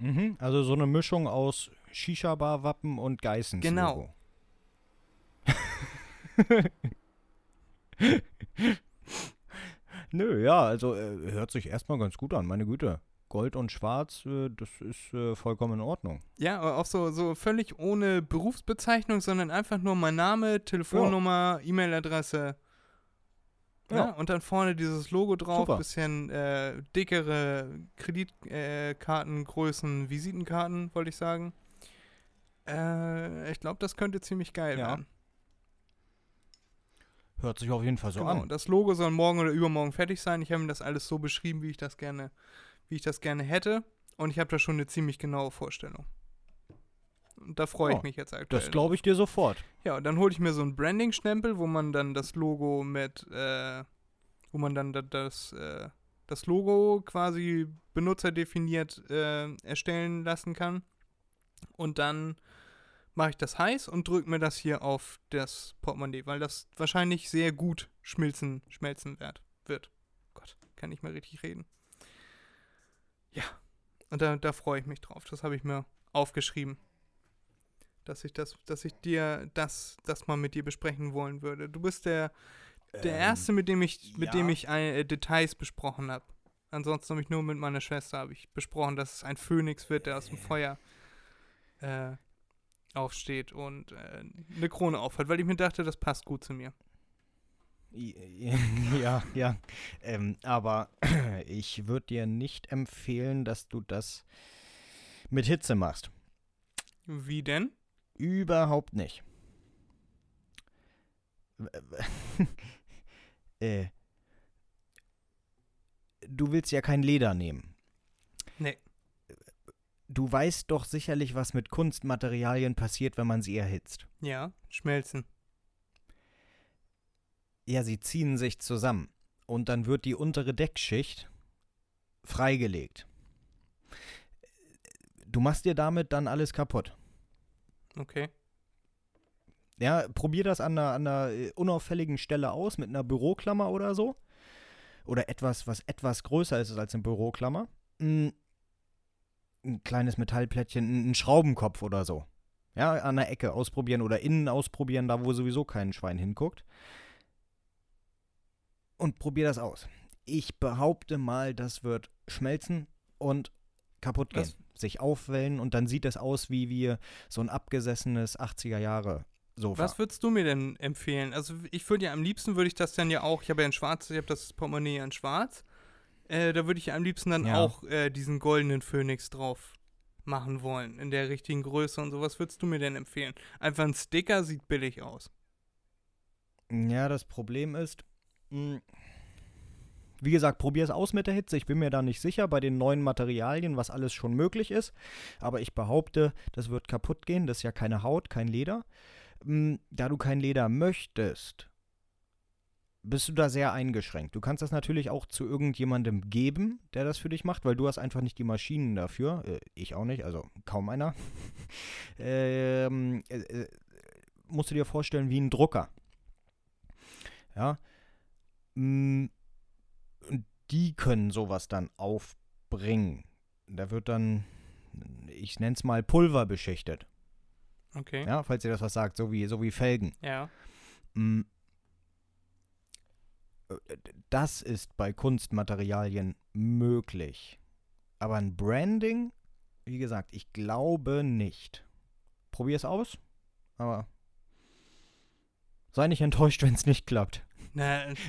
Mhm. Also so eine Mischung aus Shisha-Bar-Wappen und Geissens.
Genau.
Nö, ja, also äh, hört sich erstmal ganz gut an, meine Güte. Gold und Schwarz, äh, das ist äh, vollkommen in Ordnung.
Ja, aber auch so, so völlig ohne Berufsbezeichnung, sondern einfach nur mein Name, Telefonnummer, E-Mail-Adresse. Ja.
Ja.
und dann vorne dieses Logo drauf,
Super.
bisschen äh, dickere Kreditkartengrößen, Visitenkarten, wollte ich sagen. Äh, ich glaube, das könnte ziemlich geil
Ja.
werden.
Hört sich auf jeden Fall so
genau.
an.
Das Logo soll morgen oder übermorgen fertig sein. Ich habe ihm das alles so beschrieben, wie ich das gerne, wie ich das gerne hätte. Und ich habe da schon eine ziemlich genaue Vorstellung. Und da freue ich
Oh,
mich jetzt aktuell.
Das glaube ich dir sofort.
Ja, und dann hole ich mir so einen Branding-Stempel, wo man dann das Logo mit, äh, wo man dann da, das, äh, das Logo quasi benutzerdefiniert äh, erstellen lassen kann. Und dann mache ich das heiß und drücke mir das hier auf das Portemonnaie, weil das wahrscheinlich sehr gut schmilzen, schmelzen wird. wird. Gott, kann nicht mehr richtig reden. Ja, und da, da freue ich mich drauf. Das habe ich mir aufgeschrieben dass ich das, dass ich dir das, das mal mit dir besprechen wollen würde. Du bist der, der erste, mit dem ich, mit dem ich äh, Details besprochen habe. Ansonsten habe ich nur mit meiner Schwester habe ich besprochen, dass es ein Phönix wird, der aus dem Feuer äh, aufsteht und äh, eine Krone aufhat, weil ich mir dachte, das passt gut zu mir.
Ja, ja. Ähm, aber ich würde dir nicht empfehlen, dass du das mit Hitze machst.
Wie denn?
Überhaupt nicht. äh, du willst ja kein Leder nehmen. Du weißt doch sicherlich, was mit Kunstmaterialien passiert, wenn man sie erhitzt.
Ja, schmelzen.
Ja, sie ziehen sich zusammen. Und dann wird die untere Deckschicht freigelegt. Du machst dir damit dann alles kaputt.
Okay.
Ja, probier das an einer, an einer äh, unauffälligen Stelle aus, mit einer Büroklammer oder so. Oder etwas, was etwas größer ist als eine Büroklammer. Mm, Ein kleines Metallplättchen, ein ein Schraubenkopf oder so. Ja, an der Ecke ausprobieren oder innen ausprobieren, da wo sowieso kein Schwein hinguckt. Und probier das aus. Ich behaupte mal, das wird schmelzen und kaputt gehen.
Das-
Sich aufwellen und dann sieht es aus wie, wie so ein abgesessenes 80er Jahre Sofa.
Was würdest du mir denn empfehlen? Also ich würde ja am liebsten würde ich das dann ja auch, ich habe ja ein schwarz, ich habe das Portemonnaie in schwarz. Äh, da würde ich am liebsten dann
Ja.
auch äh, diesen goldenen Phönix drauf machen wollen, in der richtigen Größe und so. Was würdest du mir denn empfehlen? Einfach ein Sticker sieht billig aus.
Ja, das Problem ist, mh, wie gesagt, probier es aus mit der Hitze. Ich bin mir da nicht sicher bei den neuen Materialien, was alles schon möglich ist. Aber ich behaupte, das wird kaputt gehen. Das ist ja keine Haut, kein Leder. Mh, Da du kein Leder möchtest, bist du da sehr eingeschränkt. Du kannst das natürlich auch zu irgendjemandem geben, der das für dich macht, weil du hast einfach nicht die Maschinen dafür. Äh, ich auch nicht, also kaum einer. ähm, äh, äh, musst du dir vorstellen wie ein Drucker. Ja. Mm, die können sowas dann aufbringen. Da wird dann, ich nenne es mal Pulver beschichtet.
Okay.
Ja, falls ihr das was sagt, so wie, so wie Felgen.
Ja.
Das ist bei Kunstmaterialien möglich. Aber ein Branding, wie gesagt, ich glaube nicht. Probier es aus, aber sei nicht enttäuscht, wenn es nicht klappt.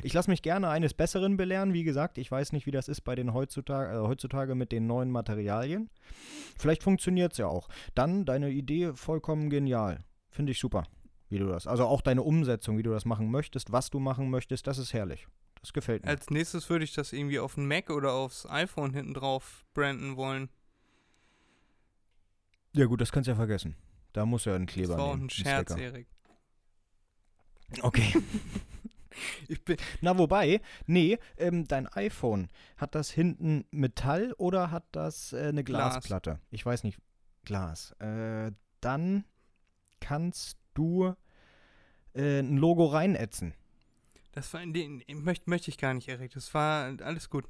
Ich lasse mich gerne eines Besseren belehren. Wie gesagt, ich weiß nicht, wie das ist bei den heutzutage, äh, heutzutage mit den neuen Materialien. Vielleicht funktioniert es ja auch. Dann deine Idee vollkommen genial. Finde ich super, wie du das. Also auch deine Umsetzung, wie du das machen möchtest, was du machen möchtest, das ist herrlich. Das gefällt mir.
als nächstes würde ich das irgendwie auf den Mac oder aufs iPhone hinten drauf branden wollen.
ja gut, das kannst du ja vergessen. Da muss ja ein
Das
Kleber
war auch
nehmen,
ein Scherz,
Sticker.
Erik.
Okay.
Ich bin,
Na, wobei, nee, ähm, dein iPhone, hat das hinten Metall oder hat das äh, eine
Glas.
Glasplatte? Ich weiß nicht. Glas. Äh, dann kannst du äh, ein Logo reinätzen.
das war, den, möchte, möchte ich gar nicht, Erik. Das war alles gut.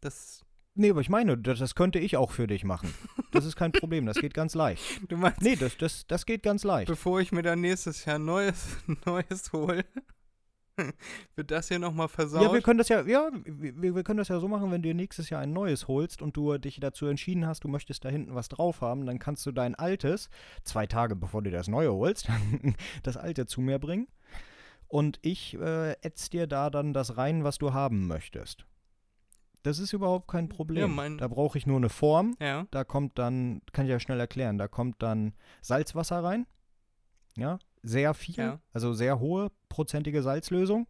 Das,
Nee, aber ich meine, das, das könnte ich auch für dich machen. Das ist kein Problem, das geht ganz leicht.
du meinst,
Nee, das, das, das geht ganz leicht.
bevor ich mir dann nächstes Jahr Neues, Neues hole, wird das hier nochmal versaut.
Ja, wir können das ja, ja, wir, wir können das ja so machen, wenn du nächstes Jahr ein neues holst und du dich dazu entschieden hast, du möchtest da hinten was drauf haben, dann kannst du dein altes, zwei Tage bevor du das neue holst, das alte zu mir bringen. Und ich äh, ätz dir da dann das rein, was du haben möchtest. Das ist überhaupt kein Problem.
mein-
da brauche ich nur eine Form.
ja,
Da kommt dann, kann ich ja schnell erklären, da kommt dann Salzwasser rein. Ja, sehr viel,
Ja.
also sehr hohe prozentige Salzlösung.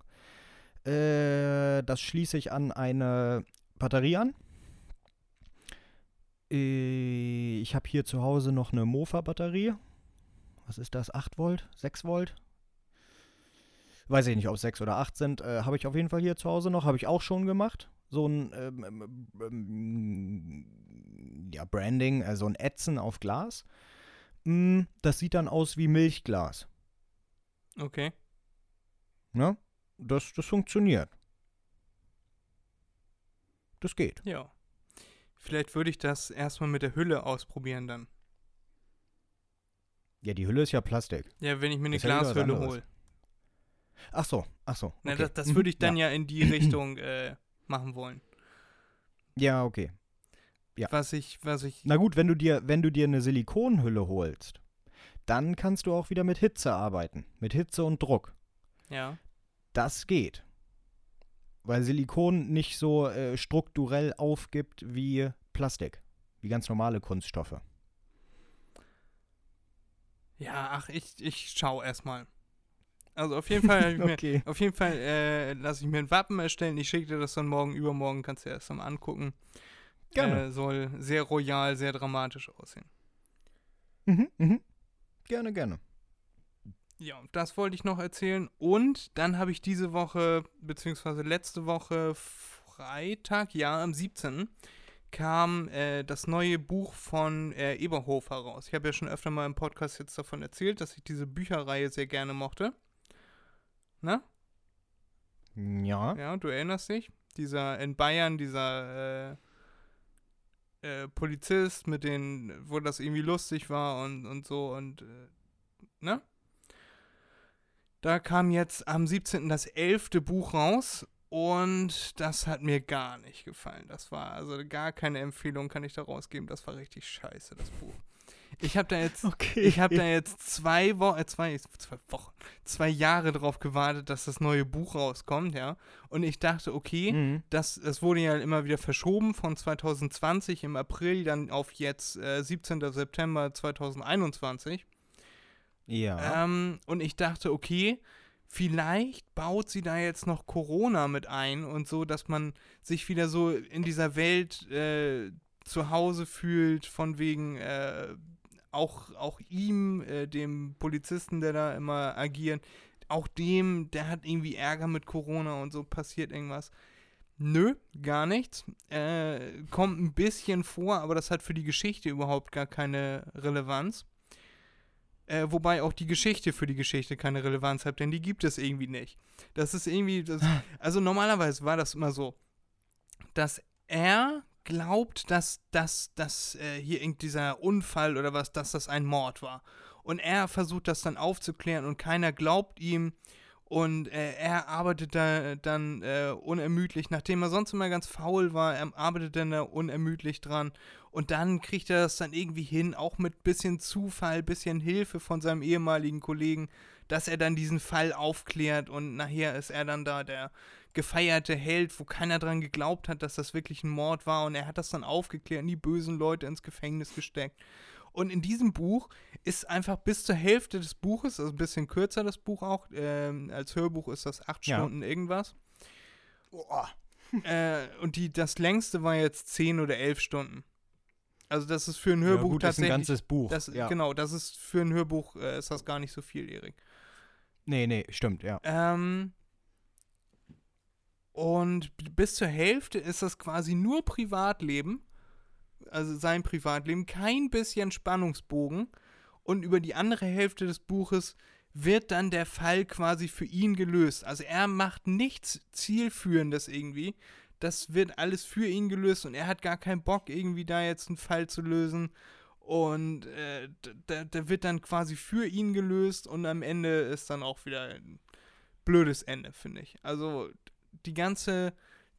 Äh, das schließe ich an eine Batterie an. Äh, ich habe hier zu Hause noch eine Mofa-Batterie. Was ist das? 8 Volt? 6 Volt? Weiß ich nicht, ob es 6 oder 8 sind. Äh, habe ich auf jeden Fall hier zu Hause noch. Habe ich auch schon gemacht. So ein ähm, ähm, ähm, ja, Branding, also ein Ätzen auf Glas. Mm, das sieht dann aus wie Milchglas.
Okay.
Ne? Das, das funktioniert. Das geht.
Ja. Vielleicht würde ich das erstmal mit der Hülle ausprobieren dann.
Ja, die Hülle ist ja Plastik.
Ja, wenn ich mir eine Glashülle hole.
Ach so, ach so.
Na,
okay.
das das
Mhm,
würde ich dann
ja.
ja. in die Richtung äh, machen wollen.
Ja, okay. Ja.
Was ich, was ich.
Na gut, wenn du dir, wenn du dir eine Silikonhülle holst, dann kannst du auch wieder mit Hitze arbeiten. Mit Hitze und Druck.
Ja.
Das geht. Weil Silikon nicht so äh, strukturell aufgibt wie Plastik. Wie ganz normale Kunststoffe.
Ja, ach, ich, ich schau erstmal. Also auf jeden Fall, mir,
okay.
auf jeden Fall äh, lasse ich mir ein Wappen erstellen. Ich schicke dir das dann morgen, übermorgen kannst du erst mal angucken.
Gerne.
Äh, soll sehr royal, sehr dramatisch aussehen.
Mhm, mhm. Gerne, gerne.
Ja, das wollte ich noch erzählen. Und dann habe ich diese Woche, beziehungsweise letzte Woche, Freitag, ja, am 17. kam äh, das neue Buch von äh, Eberhofer raus. Ich habe ja schon öfter mal im Podcast jetzt davon erzählt, dass ich diese Bücherreihe sehr gerne mochte. Na?
Ja.
Ja, du erinnerst dich? Dieser in Bayern, dieser äh, äh, Polizist, mit den, wo das irgendwie lustig war und, und so und äh, ne? Da kam jetzt am 17. das elfte Buch raus und das hat mir gar nicht gefallen. Das war also gar keine Empfehlung, kann ich da rausgeben. Das war richtig scheiße, das Buch. Ich habe da jetzt
Okay.
ich habe da jetzt zwei Wochen, äh, zwei, zwei Wochen, zwei Jahre drauf gewartet, dass das neue Buch rauskommt, ja. Und ich dachte, okay,
Mhm.
das, das wurde ja immer wieder verschoben von 2020 im April dann auf jetzt äh, 17. September 2021.
Ja.
Ähm, und ich dachte, okay, vielleicht baut sie da jetzt noch Corona mit ein und so, dass man sich wieder so in dieser Welt äh, zu Hause fühlt, von wegen äh, auch, auch ihm, äh, dem Polizisten, der da immer agiert, auch dem, der hat irgendwie Ärger mit Corona und so passiert irgendwas. Nö, gar nichts. Äh, kommt ein bisschen vor, aber das hat für die Geschichte überhaupt gar keine Relevanz. Äh, wobei auch die Geschichte für die Geschichte keine Relevanz hat, denn die gibt es irgendwie nicht. Das ist irgendwie, das, also normalerweise war das immer so, dass er glaubt, dass, dass, dass äh, hier irgend dieser Unfall oder was, dass das ein Mord war. Und er versucht das dann aufzuklären und keiner glaubt ihm. Und äh, er arbeitet da dann äh, unermüdlich, nachdem er sonst immer ganz faul war, er arbeitet dann da unermüdlich dran. Und dann kriegt er das dann irgendwie hin, auch mit bisschen Zufall, bisschen Hilfe von seinem ehemaligen Kollegen, dass er dann diesen Fall aufklärt und nachher ist er dann da der gefeierte Held, wo keiner dran geglaubt hat, dass das wirklich ein Mord war und er hat das dann aufgeklärt und die bösen Leute ins Gefängnis gesteckt. Und in diesem Buch ist einfach bis zur Hälfte des Buches, also ein bisschen kürzer das Buch auch, ähm, als Hörbuch ist das acht
Ja.
Stunden irgendwas. äh, und die, das längste war jetzt zehn oder elf Stunden. Also das ist für ein Hörbuch
ja, gut, das ist ein
tatsächlich.
ganzes Buch.
das,
ja.
Genau, das ist für ein Hörbuch äh, ist das gar nicht so viel, Erik.
Nee, nee, stimmt, ja.
Ähm, und bis zur Hälfte ist das quasi nur Privatleben, also sein Privatleben, kein bisschen Spannungsbogen. Und über die andere Hälfte des Buches wird dann der Fall quasi für ihn gelöst. Also er macht nichts Zielführendes irgendwie. Das wird alles für ihn gelöst und er hat gar keinen Bock, irgendwie da jetzt einen Fall zu lösen. Und äh, d- da, da wird dann quasi für ihn gelöst und am Ende ist dann auch wieder ein blödes Ende, finde ich. Also die ganze,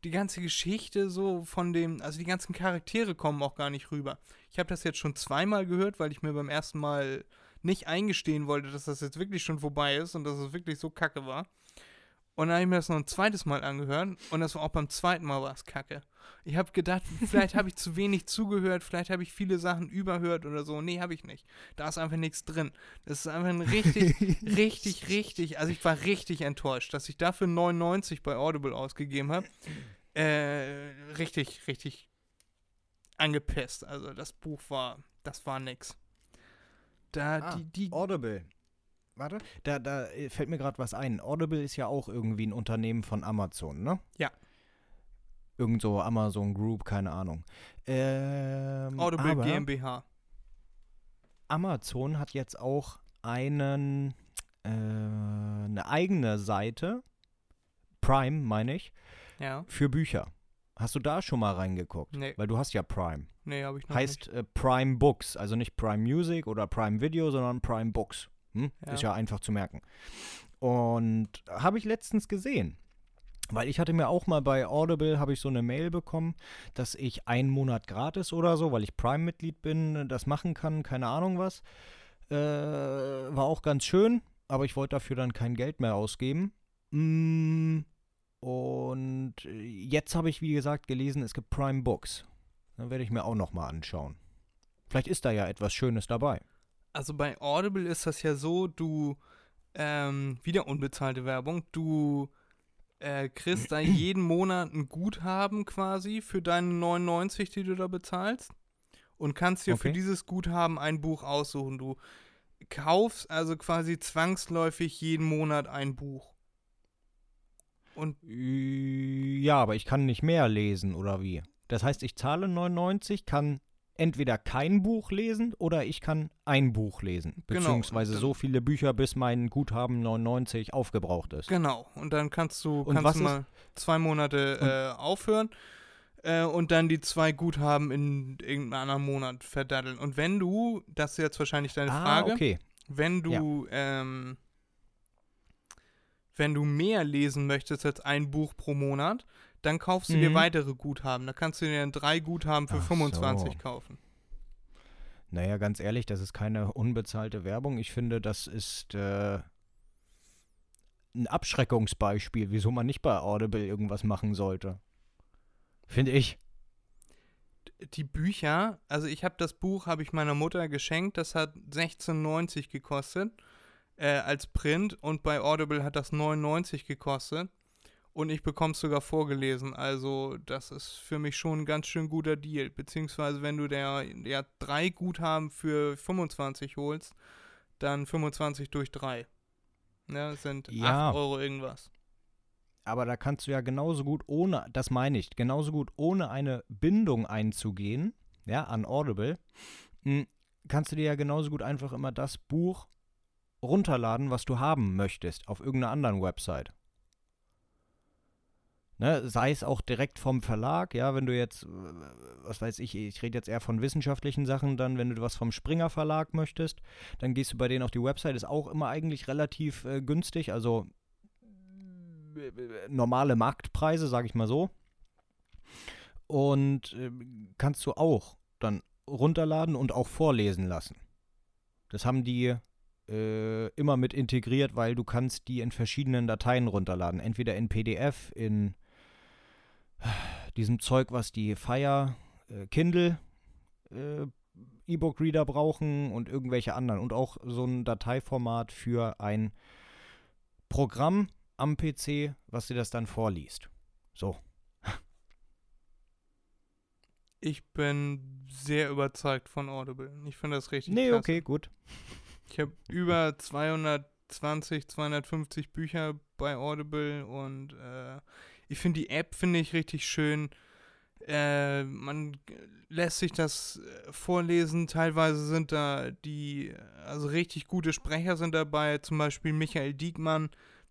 die ganze Geschichte so von dem, also die ganzen Charaktere kommen auch gar nicht rüber. Ich habe das jetzt schon zweimal gehört, weil ich mir beim ersten Mal nicht eingestehen wollte, dass das jetzt wirklich schon vorbei ist und dass es wirklich so kacke war. Und dann habe ich mir das noch ein zweites Mal angehört und das war auch beim zweiten Mal war es kacke. Ich habe gedacht, vielleicht habe ich zu wenig zugehört, vielleicht habe ich viele Sachen überhört oder so. Nee, habe ich nicht. Da ist einfach nichts drin. Das ist einfach ein richtig, richtig, richtig, also ich war richtig enttäuscht, dass ich dafür 99 bei Audible ausgegeben habe. Äh, richtig, richtig angepisst. Also das Buch war, das war nix. Da,
Ah,
die, die,
Audible. Warte, da, da äh, fällt mir gerade was ein. Audible ist ja auch irgendwie ein Unternehmen von Amazon, ne?
Ja.
Irgend so Amazon Group, keine Ahnung. Ähm,
Audible GmbH.
Amazon hat jetzt auch einen, äh, eine eigene Seite, Prime meine ich,
Ja.
für Bücher. Hast du da schon mal reingeguckt?
Nee.
Weil du hast ja Prime.
Nee, habe ich noch nicht.
heißt äh, Prime Books, also nicht Prime Music oder Prime Video, sondern Prime Books. Hm?
Ja.
Ist ja einfach zu merken. Und habe ich letztens gesehen. Weil ich hatte mir auch mal bei Audible, habe ich so eine Mail bekommen, dass ich einen Monat gratis oder so, weil ich Prime-Mitglied bin, das machen kann, keine Ahnung was. Äh, war auch ganz schön, aber ich wollte dafür dann kein Geld mehr ausgeben. Mm, und jetzt habe ich, wie gesagt, gelesen, es gibt Prime Books. Dann werde ich mir auch noch mal anschauen. Vielleicht ist da ja etwas Schönes dabei.
Also bei Audible ist das ja so, du, ähm, wieder unbezahlte Werbung, du äh, kriegst da jeden Monat ein Guthaben quasi für deine 99, die du da bezahlst und kannst dir für
Okay.
dieses Guthaben ein Buch aussuchen. Du kaufst also quasi zwangsläufig jeden Monat ein Buch. Und
Ja, aber ich kann nicht mehr lesen, oder wie? Das heißt, ich zahle 99, kann entweder kein Buch lesen oder ich kann ein Buch lesen.
Genau,
Beziehungsweise
dann-
so viele Bücher, bis mein Guthaben 99 aufgebraucht ist.
Genau, und dann kannst du,
Und
kannst du
ist-
mal zwei Monate äh, aufhören äh, und dann die zwei Guthaben in irgendeinem anderen Monat verdaddeln. Und wenn du, das ist jetzt wahrscheinlich deine
ah,
Frage,
okay.
wenn du, ähm, wenn du mehr lesen möchtest als ein Buch pro Monat, dann kaufst du dir
Mhm.
weitere Guthaben. Da kannst du dir dann drei Guthaben für
Ach
25
so.
kaufen.
Naja, ganz ehrlich, das ist keine unbezahlte Werbung. Ich finde, das ist äh, ein Abschreckungsbeispiel, wieso man nicht bei Audible irgendwas machen sollte. Finde ich.
die Bücher, also ich habe das Buch, habe ich meiner Mutter geschenkt, das hat 16,90 gekostet äh, als Print und bei Audible hat das 99 gekostet und ich bekomme es sogar vorgelesen, also das ist für mich schon ein ganz schön guter Deal, beziehungsweise wenn du der, der drei Guthaben für 25 holst, dann 25 durch drei. Ne, das sind
Ja.
8 Euro irgendwas.
Aber da kannst du ja genauso gut ohne, das meine ich, genauso gut ohne eine Bindung einzugehen, ja, an Audible, mh, kannst du dir ja genauso gut einfach immer das Buch runterladen, was du haben möchtest, auf irgendeiner anderen Website. Ne, sei es auch direkt vom Verlag, ja, wenn du jetzt, äh, was weiß ich, ich rede jetzt eher von wissenschaftlichen Sachen, dann, wenn du was vom Springer Verlag möchtest, dann gehst du bei denen auf die Website, ist auch immer eigentlich relativ äh, günstig, also äh, normale Marktpreise, sage ich mal so. Und äh, kannst du auch dann runterladen und auch vorlesen lassen. Das haben die äh, immer mit integriert, weil du kannst die in verschiedenen Dateien runterladen. Entweder in PDF, in diesem Zeug, was die Fire äh, Kindle äh, E-Book-Reader brauchen und irgendwelche anderen. Und auch so ein Dateiformat für ein Programm am PC, was dir das dann vorliest. So.
Ich bin sehr überzeugt von Audible. Ich finde das richtig
Nee,
klasse.
okay, gut.
Ich habe über 220, 250 Bücher bei Audible und äh, ich finde die App finde ich richtig schön. Äh, man lässt sich das äh, vorlesen. Teilweise sind da die, also richtig gute Sprecher sind dabei. Zum Beispiel Michael Diekmann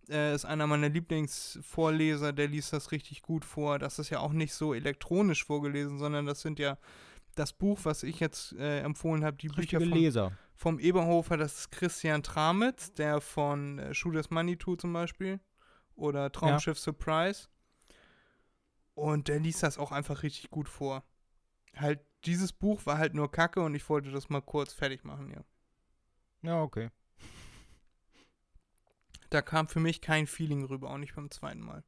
äh, ist einer meiner Lieblingsvorleser. Der liest das richtig gut vor. Das ist ja auch nicht so elektronisch vorgelesen, sondern das sind ja das Buch, was ich jetzt äh, empfohlen habe, die Bücher
Richtige
von
Leser.
vom Eberhofer, das ist Christian Tramitz, der von äh, Shooters Manitou zum Beispiel oder Traumschiff Surprise. Und der liest das auch einfach richtig gut vor. Halt, dieses Buch war halt nur Kacke und ich wollte das mal kurz fertig machen, ja.
Ja, okay.
Da kam für mich kein Feeling rüber, auch nicht beim zweiten Mal.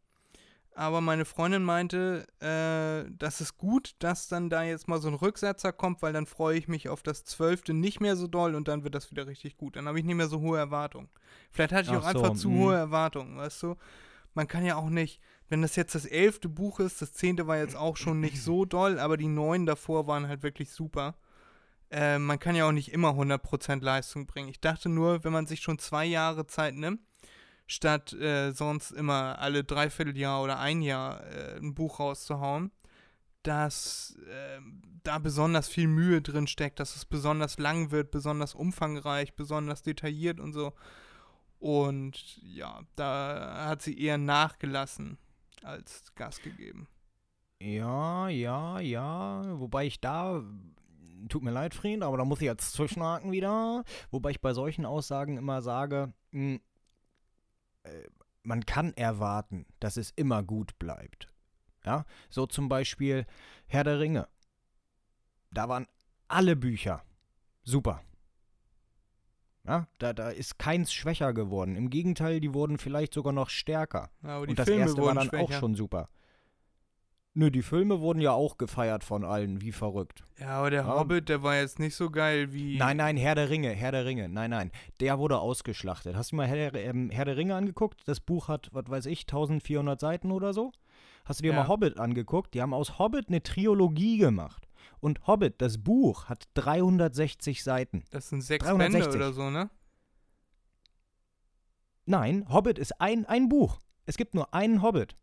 Aber meine Freundin meinte, äh, das ist gut, dass dann da jetzt mal so ein Rücksetzer kommt, weil dann freue ich mich auf das zwölfte nicht mehr so doll und dann wird das wieder richtig gut. Dann habe ich nicht mehr so hohe Erwartungen. Vielleicht hatte ich
Ach
auch
so,
einfach zu
mhm.
hohe Erwartungen, weißt du? Man kann ja auch nicht, wenn das jetzt das elfte Buch ist, das zehnte war jetzt auch schon nicht so doll, aber die neun davor waren halt wirklich super. Äh, man kann ja auch nicht immer 100% Leistung bringen. Ich dachte nur, wenn man sich schon zwei Jahre Zeit nimmt, statt äh, sonst immer alle Dreivierteljahr oder ein Jahr äh, ein Buch rauszuhauen, dass äh, da besonders viel Mühe drin steckt, dass es besonders lang wird, besonders umfangreich, besonders detailliert und so. Und ja, da hat sie eher nachgelassen als Gas gegeben.
Ja, ja, ja. Wobei ich da, tut mir leid, Fried, aber da muss ich jetzt zwischenhaken wieder. Wobei ich bei solchen Aussagen immer sage, mh, äh, man kann erwarten, dass es immer gut bleibt. Ja, so zum Beispiel Herr der Ringe. Da waren alle Bücher super. Ja, da, da ist keins schwächer geworden. Im Gegenteil, die wurden vielleicht sogar noch stärker.
Ja,
Und das
Filme
erste war dann auch
schwächer.
schon super. Nö, die Filme wurden ja auch gefeiert von allen, wie verrückt.
Ja, aber der
Ja.
Hobbit, der war jetzt nicht so geil wie.
Nein, nein, Herr der Ringe, Herr der Ringe, nein, nein. Der wurde ausgeschlachtet. Hast du mal Herr der, ähm, Herr der Ringe angeguckt? Das Buch hat, was weiß ich, 1400 Seiten oder so? Hast du dir
Ja.
mal Hobbit angeguckt? Die haben aus Hobbit eine Trilogie gemacht. Und Hobbit, das Buch, hat 360 Seiten.
Das sind sechs
360.
Bände oder so, ne?
Nein, Hobbit ist ein, ein Buch. Es gibt nur einen Hobbit.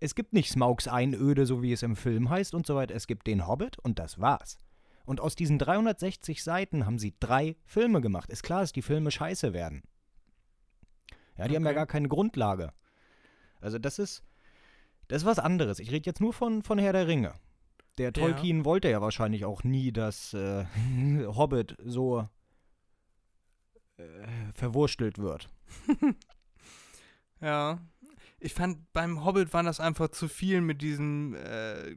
Es gibt nicht Smaugs Einöde, so wie es im Film heißt und so weiter. Es gibt den Hobbit und das war's. Und aus diesen 360 Seiten haben sie drei Filme gemacht. Ist klar, dass die Filme scheiße werden. Ja, die haben ja
Okay.
gar keine Grundlage. Also das ist, das ist was anderes. Ich rede jetzt nur von, von Herr der Ringe. Der Tolkien wollte ja wahrscheinlich auch nie, dass äh, Hobbit so äh, verwurstelt wird.
Ja. Ich fand, beim Hobbit war das einfach zu viel mit diesem äh,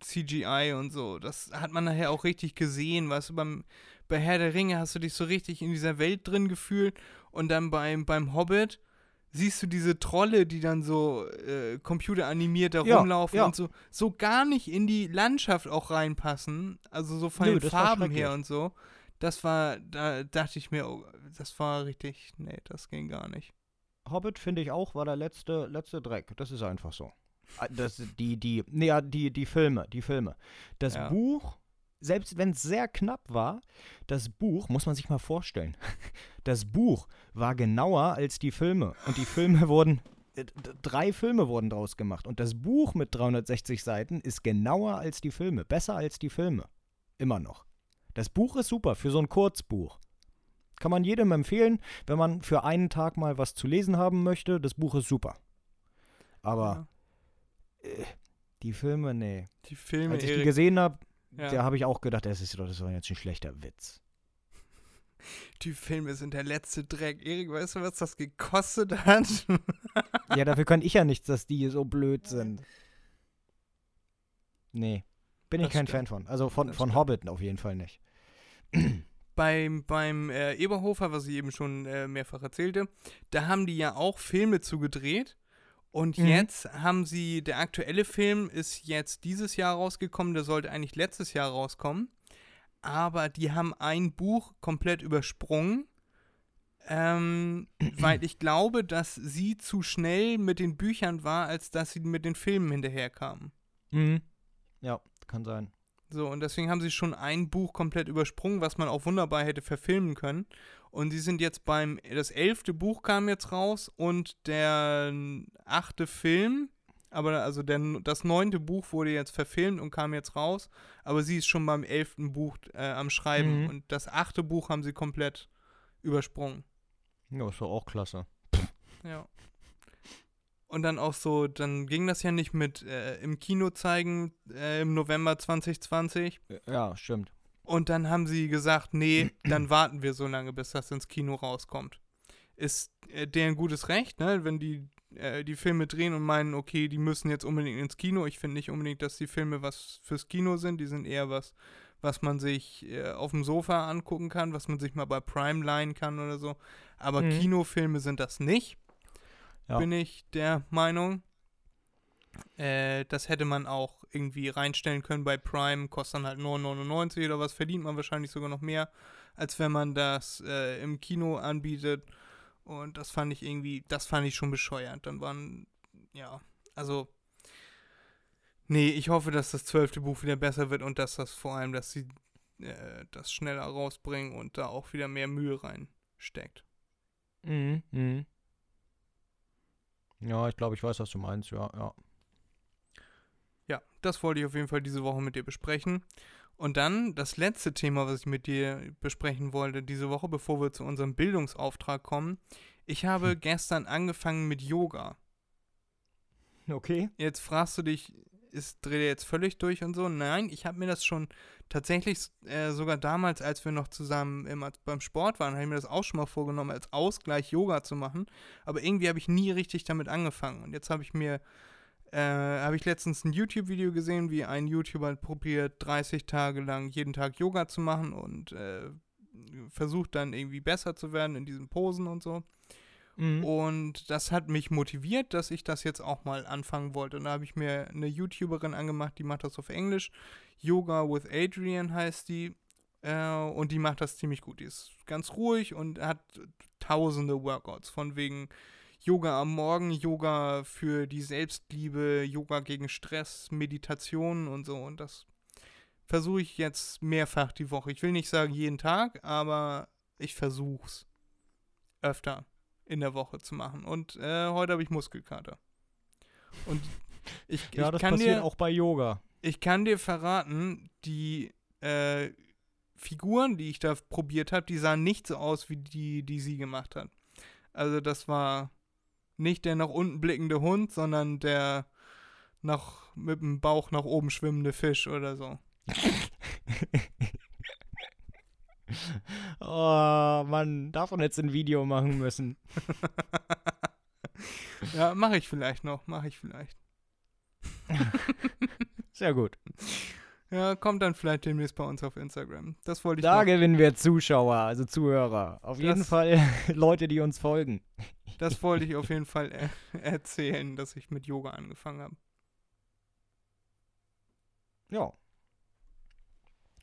CGI und so. Das hat man nachher auch richtig gesehen, weißt du, beim, bei Herr der Ringe hast du dich so richtig in dieser Welt drin gefühlt und dann beim, beim Hobbit siehst du diese Trolle, die dann so äh, computeranimiert da
Ja,
rumlaufen
ja.
und so, so gar nicht in die Landschaft auch reinpassen. Also so von
Nö,
den Farben her und so. Das war, da dachte ich mir, oh, das war richtig, nee, das ging gar nicht.
Hobbit finde ich auch war der letzte letzte Dreck. Das ist einfach so. Ah, Das die die nee, ja, die die Filme, die Filme. Das
Ja.
Buch, selbst wenn es sehr knapp war, das Buch muss man sich mal vorstellen. Das Buch war genauer als die Filme und die Filme wurden äh, drei Filme wurden draus gemacht und das Buch mit 360 Seiten ist genauer als die Filme, besser als die Filme. Immer noch. Das Buch ist super für so ein Kurzbuch. Kann man jedem empfehlen, wenn man für einen Tag mal was zu lesen haben möchte. Das Buch ist super. Aber
Ja.
äh, die Filme, nee.
Die Filme,
Als ich die
Erik,
gesehen habe,
ja.
da habe ich auch gedacht, das ist doch das war jetzt ein schlechter Witz.
Die Filme sind der letzte Dreck. Erik, weißt du, was das gekostet hat?
Ja, dafür kann ich ja nichts, dass die so blöd sind. Nee. Bin ich
Das
kein
stimmt.
Fan von. Also von,
Das
von
stimmt.
Hobbit auf jeden Fall nicht.
beim beim äh, Eberhofer, was ich eben schon äh, mehrfach erzählte, da haben die ja auch Filme zugedreht. Und
Mhm.
jetzt haben sie, der aktuelle Film ist jetzt dieses Jahr rausgekommen, der sollte eigentlich letztes Jahr rauskommen. Aber die haben ein Buch komplett übersprungen, ähm, weil ich glaube, dass sie zu schnell mit den Büchern war, als dass sie mit den Filmen hinterherkamen.
Mhm. Ja, kann sein.
So, und deswegen haben sie schon ein Buch komplett übersprungen, was man auch wunderbar hätte verfilmen können. Und sie sind jetzt beim, das elfte Buch kam jetzt raus und der achte Film, aber also der, das neunte Buch wurde jetzt verfilmt und kam jetzt raus, aber sie ist schon beim elften Buch äh, am Schreiben
Mhm.
und das achte Buch haben sie komplett übersprungen.
Ja, ist doch auch klasse.
Ja. Und dann auch so, dann ging das ja nicht mit äh, im Kino zeigen äh, im November 2020.
Ja, stimmt.
Und dann haben sie gesagt, nee, dann warten wir so lange, bis das ins Kino rauskommt. Ist äh, deren gutes Recht, ne? Wenn die äh, die Filme drehen und meinen, okay, die müssen jetzt unbedingt ins Kino. Ich finde nicht unbedingt, dass die Filme was fürs Kino sind. Die sind eher was, was man sich äh, auf dem Sofa angucken kann, was man sich mal bei Prime leihen kann oder so. Aber
Mhm.
Kinofilme sind das nicht,
Ja.
bin ich der Meinung. Äh, das hätte man auch irgendwie reinstellen können bei Prime, kostet dann halt 9,99 oder was, verdient man wahrscheinlich sogar noch mehr, als wenn man das äh, im Kino anbietet. Und das fand ich irgendwie, das fand ich schon bescheuert. Dann waren, ja, also, nee, ich hoffe, dass das zwölfte Buch wieder besser wird und dass das vor allem, dass sie äh, das schneller rausbringen und da auch wieder mehr Mühe reinsteckt.
Mhm. Mhm. Ja, ich glaube, ich weiß, was du meinst. Ja, ja.
Das wollte ich auf jeden Fall diese Woche mit dir besprechen. Und dann das letzte Thema, was ich mit dir besprechen wollte diese Woche, bevor wir zu unserem Bildungsauftrag kommen. Ich habe gestern angefangen mit Yoga.
Okay.
Jetzt fragst du dich, ist dreht er jetzt völlig durch und so? Nein, ich habe mir das schon tatsächlich äh, sogar damals, als wir noch zusammen immer beim Sport waren, habe ich mir das auch schon mal vorgenommen, als Ausgleich Yoga zu machen. Aber irgendwie habe ich nie richtig damit angefangen. Und jetzt habe ich mir, äh, habe ich letztens ein YouTube-Video gesehen, wie ein YouTuber probiert, 30 Tage lang jeden Tag Yoga zu machen und äh, versucht dann irgendwie besser zu werden in diesen Posen und so.
Mhm.
Und das hat mich motiviert, dass ich das jetzt auch mal anfangen wollte. Und da habe ich mir eine YouTuberin angemacht, die macht das auf Englisch. Yoga with Adrian heißt die. Äh, und die macht das ziemlich gut. Die ist ganz ruhig und hat tausende Workouts. Von wegen Yoga am Morgen, Yoga für die Selbstliebe, Yoga gegen Stress, Meditation und so. Und das versuche ich jetzt mehrfach die Woche. Ich will nicht sagen jeden Tag, aber ich versuche es öfter in der Woche zu machen. Und äh, heute habe ich Muskelkater. Und ich,
ja,
ich,
das
kann
passiert
dir,
auch bei Yoga.
ich kann dir verraten, die äh, Figuren, die ich da probiert habe, die sahen nicht so aus wie die, die sie gemacht hat. Also das war nicht der nach unten blickende Hund, sondern der nach, mit dem Bauch nach oben schwimmende Fisch oder so.
oh, man, davon jetzt ein Video machen müssen.
Ja, mache ich vielleicht noch, mache ich vielleicht.
Sehr gut.
Ja, kommt dann vielleicht demnächst bei uns auf Instagram. Das wollte ich
Da
noch,
gewinnen wir Zuschauer, also Zuhörer. Auf jeden
Das-
Fall Leute, die uns folgen.
das wollte ich auf jeden Fall er erzählen, dass ich mit Yoga angefangen habe.
Ja.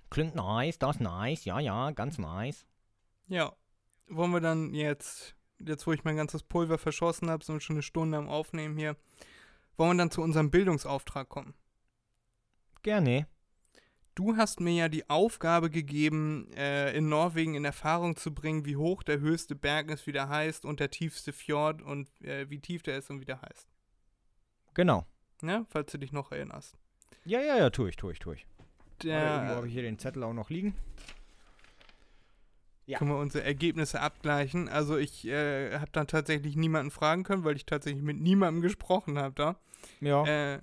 Klingt nice, das nice. Ja, ja, ganz nice.
Ja. Wollen wir dann jetzt, jetzt wo ich mein ganzes Pulver verschossen habe, sind schon eine Stunde am Aufnehmen hier, wollen wir dann zu unserem Bildungsauftrag kommen?
Gerne.
Du hast mir ja die Aufgabe gegeben, äh, in Norwegen in Erfahrung zu bringen, wie hoch der höchste Berg ist, wie der heißt, und der tiefste Fjord und äh, wie tief der ist und wie der heißt.
Genau.
Ne? Falls du dich noch erinnerst.
Ja, ja, ja, tue ich, tue ich, tue ich. Warte, irgendwo
Der,
habe ich hier den Zettel auch noch liegen. Ja.
können wir unsere Ergebnisse abgleichen. Also ich äh, habe dann tatsächlich niemanden fragen können, weil ich tatsächlich mit niemandem gesprochen habe da.
Ja.
Äh,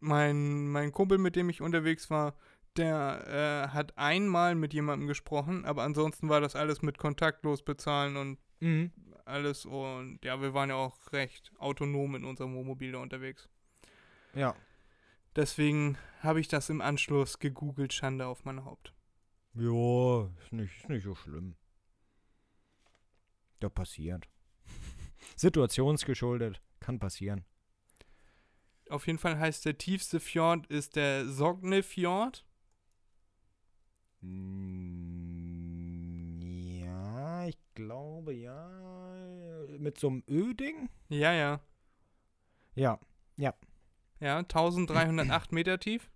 mein, mein Kumpel, mit dem ich unterwegs war, der äh, hat einmal mit jemandem gesprochen, aber ansonsten war das alles mit kontaktlos bezahlen und
Mhm.
alles. Und ja, wir waren ja auch recht autonom in unserem Wohnmobil da unterwegs.
Ja.
Deswegen habe ich das im Anschluss gegoogelt, Schande auf mein Haupt.
Ja, ist nicht, ist nicht so schlimm. Ja, passiert. Situationsgeschuldet. Kann passieren.
Auf jeden Fall heißt der tiefste Fjord ist der Sognefjord.
Mm, Ja, ich glaube, ja. Mit so einem Ö-Ding?
Ja, ja.
Ja.
Ja, 1308 Meter tief.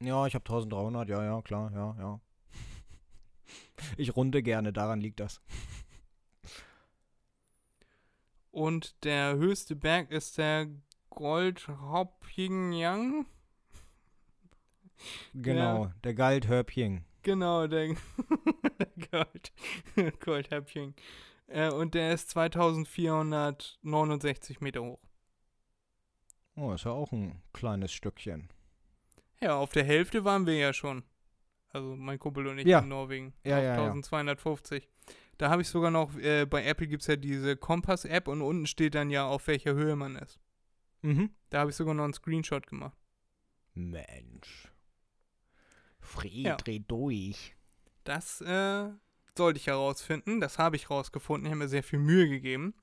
Ja, ich habe 1300, ja, ja, klar, ja, ja. Ich runde gerne, daran liegt das.
Und der höchste Berg ist der Goldhoppingyang.
Genau, der galt Hörbchen.
Genau, der, der Gold, Goldhöppchen. Äh, und der ist 2469 Meter hoch.
Oh, ist ja auch ein kleines Stückchen.
Ja, auf der Hälfte waren wir ja schon. Also mein Kumpel und ich
Ja.
in Norwegen.
Ja, ja, ja.
1250. Da habe ich sogar noch, äh, bei Apple gibt es ja diese Kompass-App und unten steht dann ja, auf welcher Höhe man ist.
Mhm.
Da habe ich sogar noch einen Screenshot gemacht.
Mensch. Fried,
Ja.
dreh durch.
Das äh, sollte ich herausfinden. Das habe ich herausgefunden. Ich habe mir sehr viel Mühe gegeben.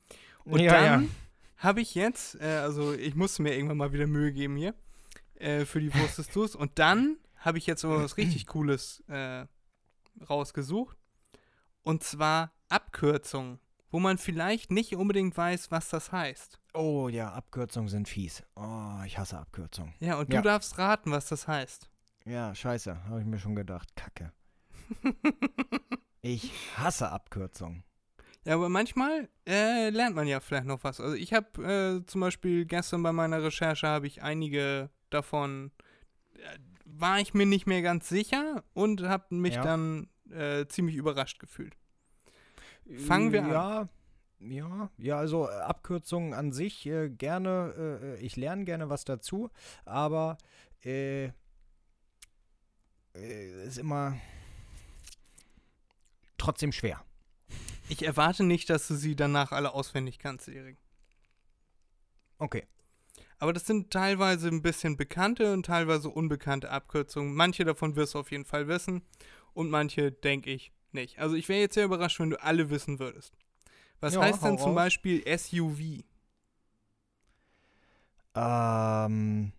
Und
Ja,
dann
ja.
habe ich jetzt, äh, also ich musste mir irgendwann mal wieder Mühe geben hier, äh, für die Wusstest du's. Und dann habe ich jetzt aber was richtig Cooles äh, rausgesucht. Und zwar Abkürzungen, wo man vielleicht nicht unbedingt weiß, was das heißt.
Oh ja, Abkürzungen sind fies. Oh, ich hasse Abkürzungen.
Ja, und
Ja.
du darfst raten, was das heißt.
Ja, scheiße, habe ich mir schon gedacht. Kacke. Ich hasse Abkürzungen.
Ja, aber manchmal äh, lernt man ja vielleicht noch was. Also ich habe äh, zum Beispiel gestern bei meiner Recherche habe ich einige davon äh, war ich mir nicht mehr ganz sicher und habe mich
Ja.
dann äh, ziemlich überrascht gefühlt. Fangen wir an.
ja, Ja, ja, also äh, Abkürzungen an sich äh, gerne, äh, ich lerne gerne was dazu, aber äh, äh, ist immer trotzdem schwer.
Ich erwarte nicht, dass du sie danach alle auswendig kannst, Erik.
Okay.
Aber das sind teilweise ein bisschen bekannte und teilweise unbekannte Abkürzungen. Manche davon wirst du auf jeden Fall wissen und manche denke ich nicht. Also ich wäre jetzt sehr überrascht, wenn du alle wissen würdest. Was
Ja,
heißt denn zum
raus.
Beispiel SUV?
Ähm.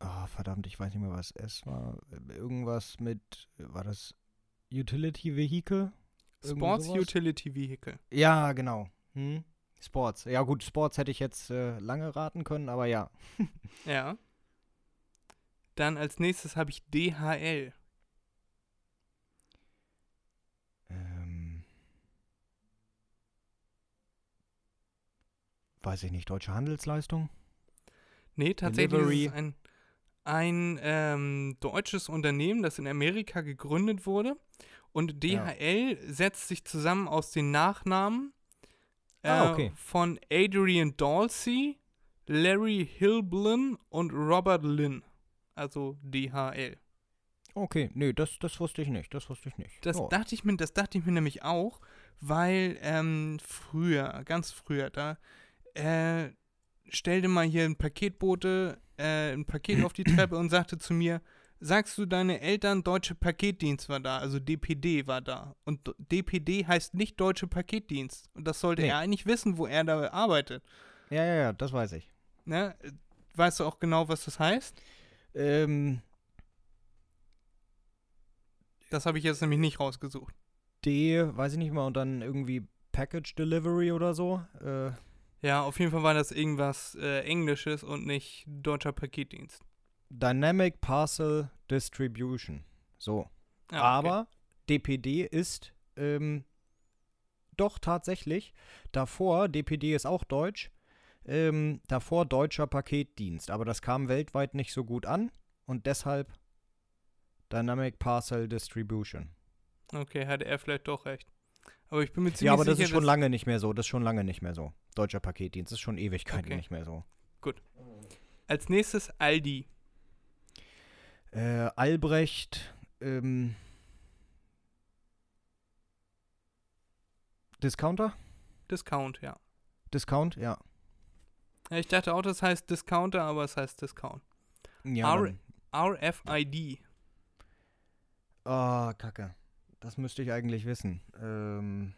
Oh, verdammt, ich weiß nicht mehr, was es war. Irgendwas mit, war das Utility Vehicle? Irgendwie
Sports
sowas?
Utility Vehicle.
Ja, genau. Hm? Sports. Ja, gut, Sports hätte ich jetzt äh, lange raten können, aber ja.
Ja. Dann als nächstes habe ich DHL.
Ähm. Weiß ich nicht, deutsche Handelsleistung?
Nee, tatsächlich
Delivery.
ist ein, ein ähm, deutsches Unternehmen, das in Amerika gegründet wurde. Und
Ja.
DHL setzt sich zusammen aus den Nachnamen äh,
Ah, okay.
von Adrian Dalsey, Larry Hilblin und Robert Lynn. Also DHL.
Okay, nee, das, das wusste ich nicht, das wusste ich nicht.
Das
Ja.
dachte ich mir, das dachte ich mir nämlich auch, weil ähm, früher, ganz früher, da äh, stellte mal hier ein Paketbote äh, ein Paket auf die Treppe und sagte zu mir, sagst du deine Eltern, Deutsche Paketdienst war da, also DPD war da. Und DPD heißt nicht Deutsche Paketdienst. Und das sollte
Nee.
er eigentlich wissen, wo er da arbeitet.
Ja, ja, ja, das weiß ich.
Ne? Weißt du auch genau, was das heißt?
Ähm,
Das habe ich jetzt nämlich nicht rausgesucht.
D, weiß ich nicht mal, und dann irgendwie Package Delivery oder so. Äh,
Ja, auf jeden Fall war das irgendwas äh, Englisches und nicht Deutscher Paketdienst.
Dynamic Parcel Distribution. So.
Ja, okay.
Aber DPD ist ähm, doch tatsächlich davor, DPD ist auch deutsch, ähm, davor deutscher Paketdienst. Aber das kam weltweit nicht so gut an und deshalb Dynamic Parcel Distribution.
Okay, hatte er vielleicht doch recht. Aber ich bin mir ziemlich
Ja, aber das
sicher,
ist schon lange nicht mehr so. Das ist schon lange nicht mehr so. Deutscher Paketdienst ist schon Ewigkeiten
Okay.
nicht mehr so.
Als nächstes Aldi.
Äh, Albrecht, ähm, Discounter?
Discount, ja.
Discount, ja.
Ja. Ich dachte auch, das heißt Discounter, aber es heißt Discount.
Ja.
R- RFID.
Ah, Kacke. Das müsste ich eigentlich wissen. Ähm,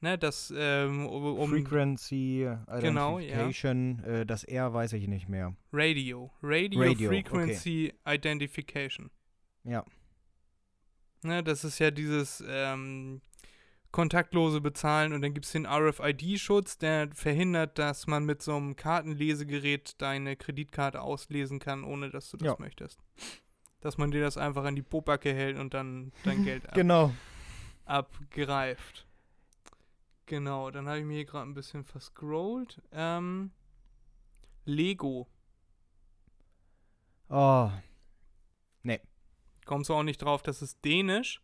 Ne, das, ähm, um,
Frequency,
Genau, ja.
Identification, äh, das R weiß ich nicht mehr.
Radio. Radio,
Radio,
Frequency Identification.
Ja.
Ne, das ist ja dieses ähm, kontaktlose Bezahlen und dann gibt es den RFID-Schutz, der verhindert, dass man mit so einem Kartenlesegerät deine Kreditkarte auslesen kann, ohne dass du das
Ja.
möchtest. Dass man dir das einfach an die Popacke hält und dann dein Geld ab,
Genau.
abgreift. Genau, dann habe ich mir hier gerade ein bisschen verscrollt. Ähm, Lego.
Oh,
Kommst du auch nicht drauf, das ist dänisch.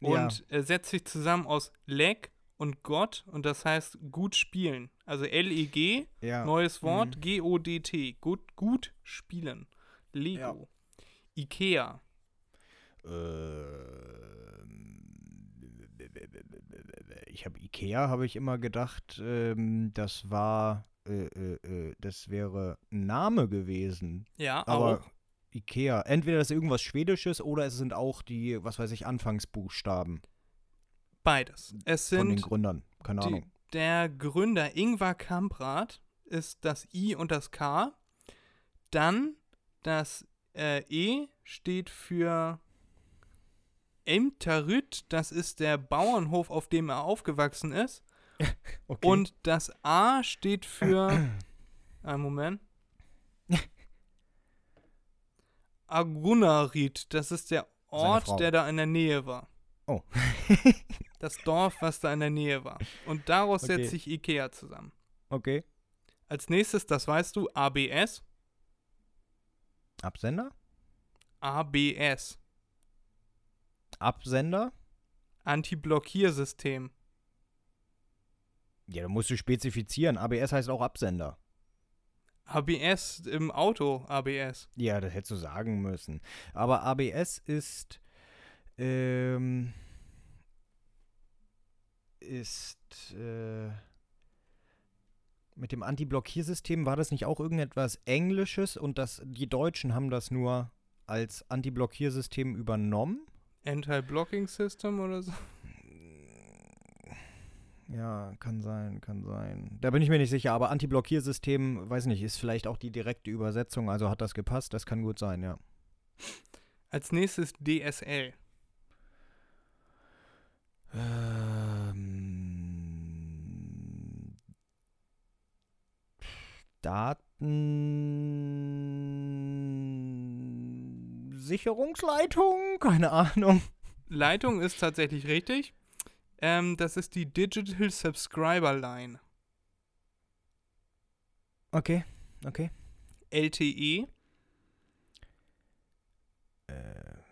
Und äh, setzt sich zusammen aus Leg und Gott und das heißt gut spielen. Also L-E-G,
ja.
neues Wort,
Mhm.
G-O-D-T, gut, gut spielen. Lego. Ikea.
Ähm, ich habe Ikea, habe ich immer gedacht, ähm, das war, äh, äh, äh, das wäre ein Name gewesen.
Ja,
Aber
auch.
Ikea, entweder das ist irgendwas Schwedisches oder es sind auch die, was weiß ich, Anfangsbuchstaben
Beides. Es
von den
sind
Gründern. Keine
die,
Ahnung.
der Gründer Ingvar Kamprad ist das I und das K. Dann das äh, E steht für Emterüt, das ist der Bauernhof, auf dem er aufgewachsen ist.
Okay.
Und das A steht für. Einen Moment. Agunarit, das ist der Ort, der da in der Nähe war.
Oh.
Das Dorf, was da in der Nähe war. Und daraus
Okay.
setzt sich Ikea zusammen.
okay.
Als nächstes, das weißt du, ABS.
Absender?
ABS.
Absender?
Anti-Blockiersystem.
Ja, da musst du spezifizieren. ABS heißt auch Absender.
ABS im Auto, ABS.
Ja, das hättest du sagen müssen. Aber ABS ist, ähm, ist, äh, mit dem Anti-Blockiersystem war das nicht auch irgendetwas Englisches und das, die Deutschen haben das nur als Anti-Blockiersystem übernommen?
Anti-Blocking System oder so.
Ja, kann sein, kann sein. Da bin ich mir nicht sicher, aber Anti-Blockiersystem, weiß nicht, ist vielleicht auch die direkte Übersetzung, also hat das gepasst, das kann gut sein, ja.
Als nächstes DSL.
Ähm, Datensicherungsleitung? Keine Ahnung.
Leitung ist tatsächlich richtig. Ähm, das ist die Digital Subscriber Line.
Okay, okay.
LTE.
Äh,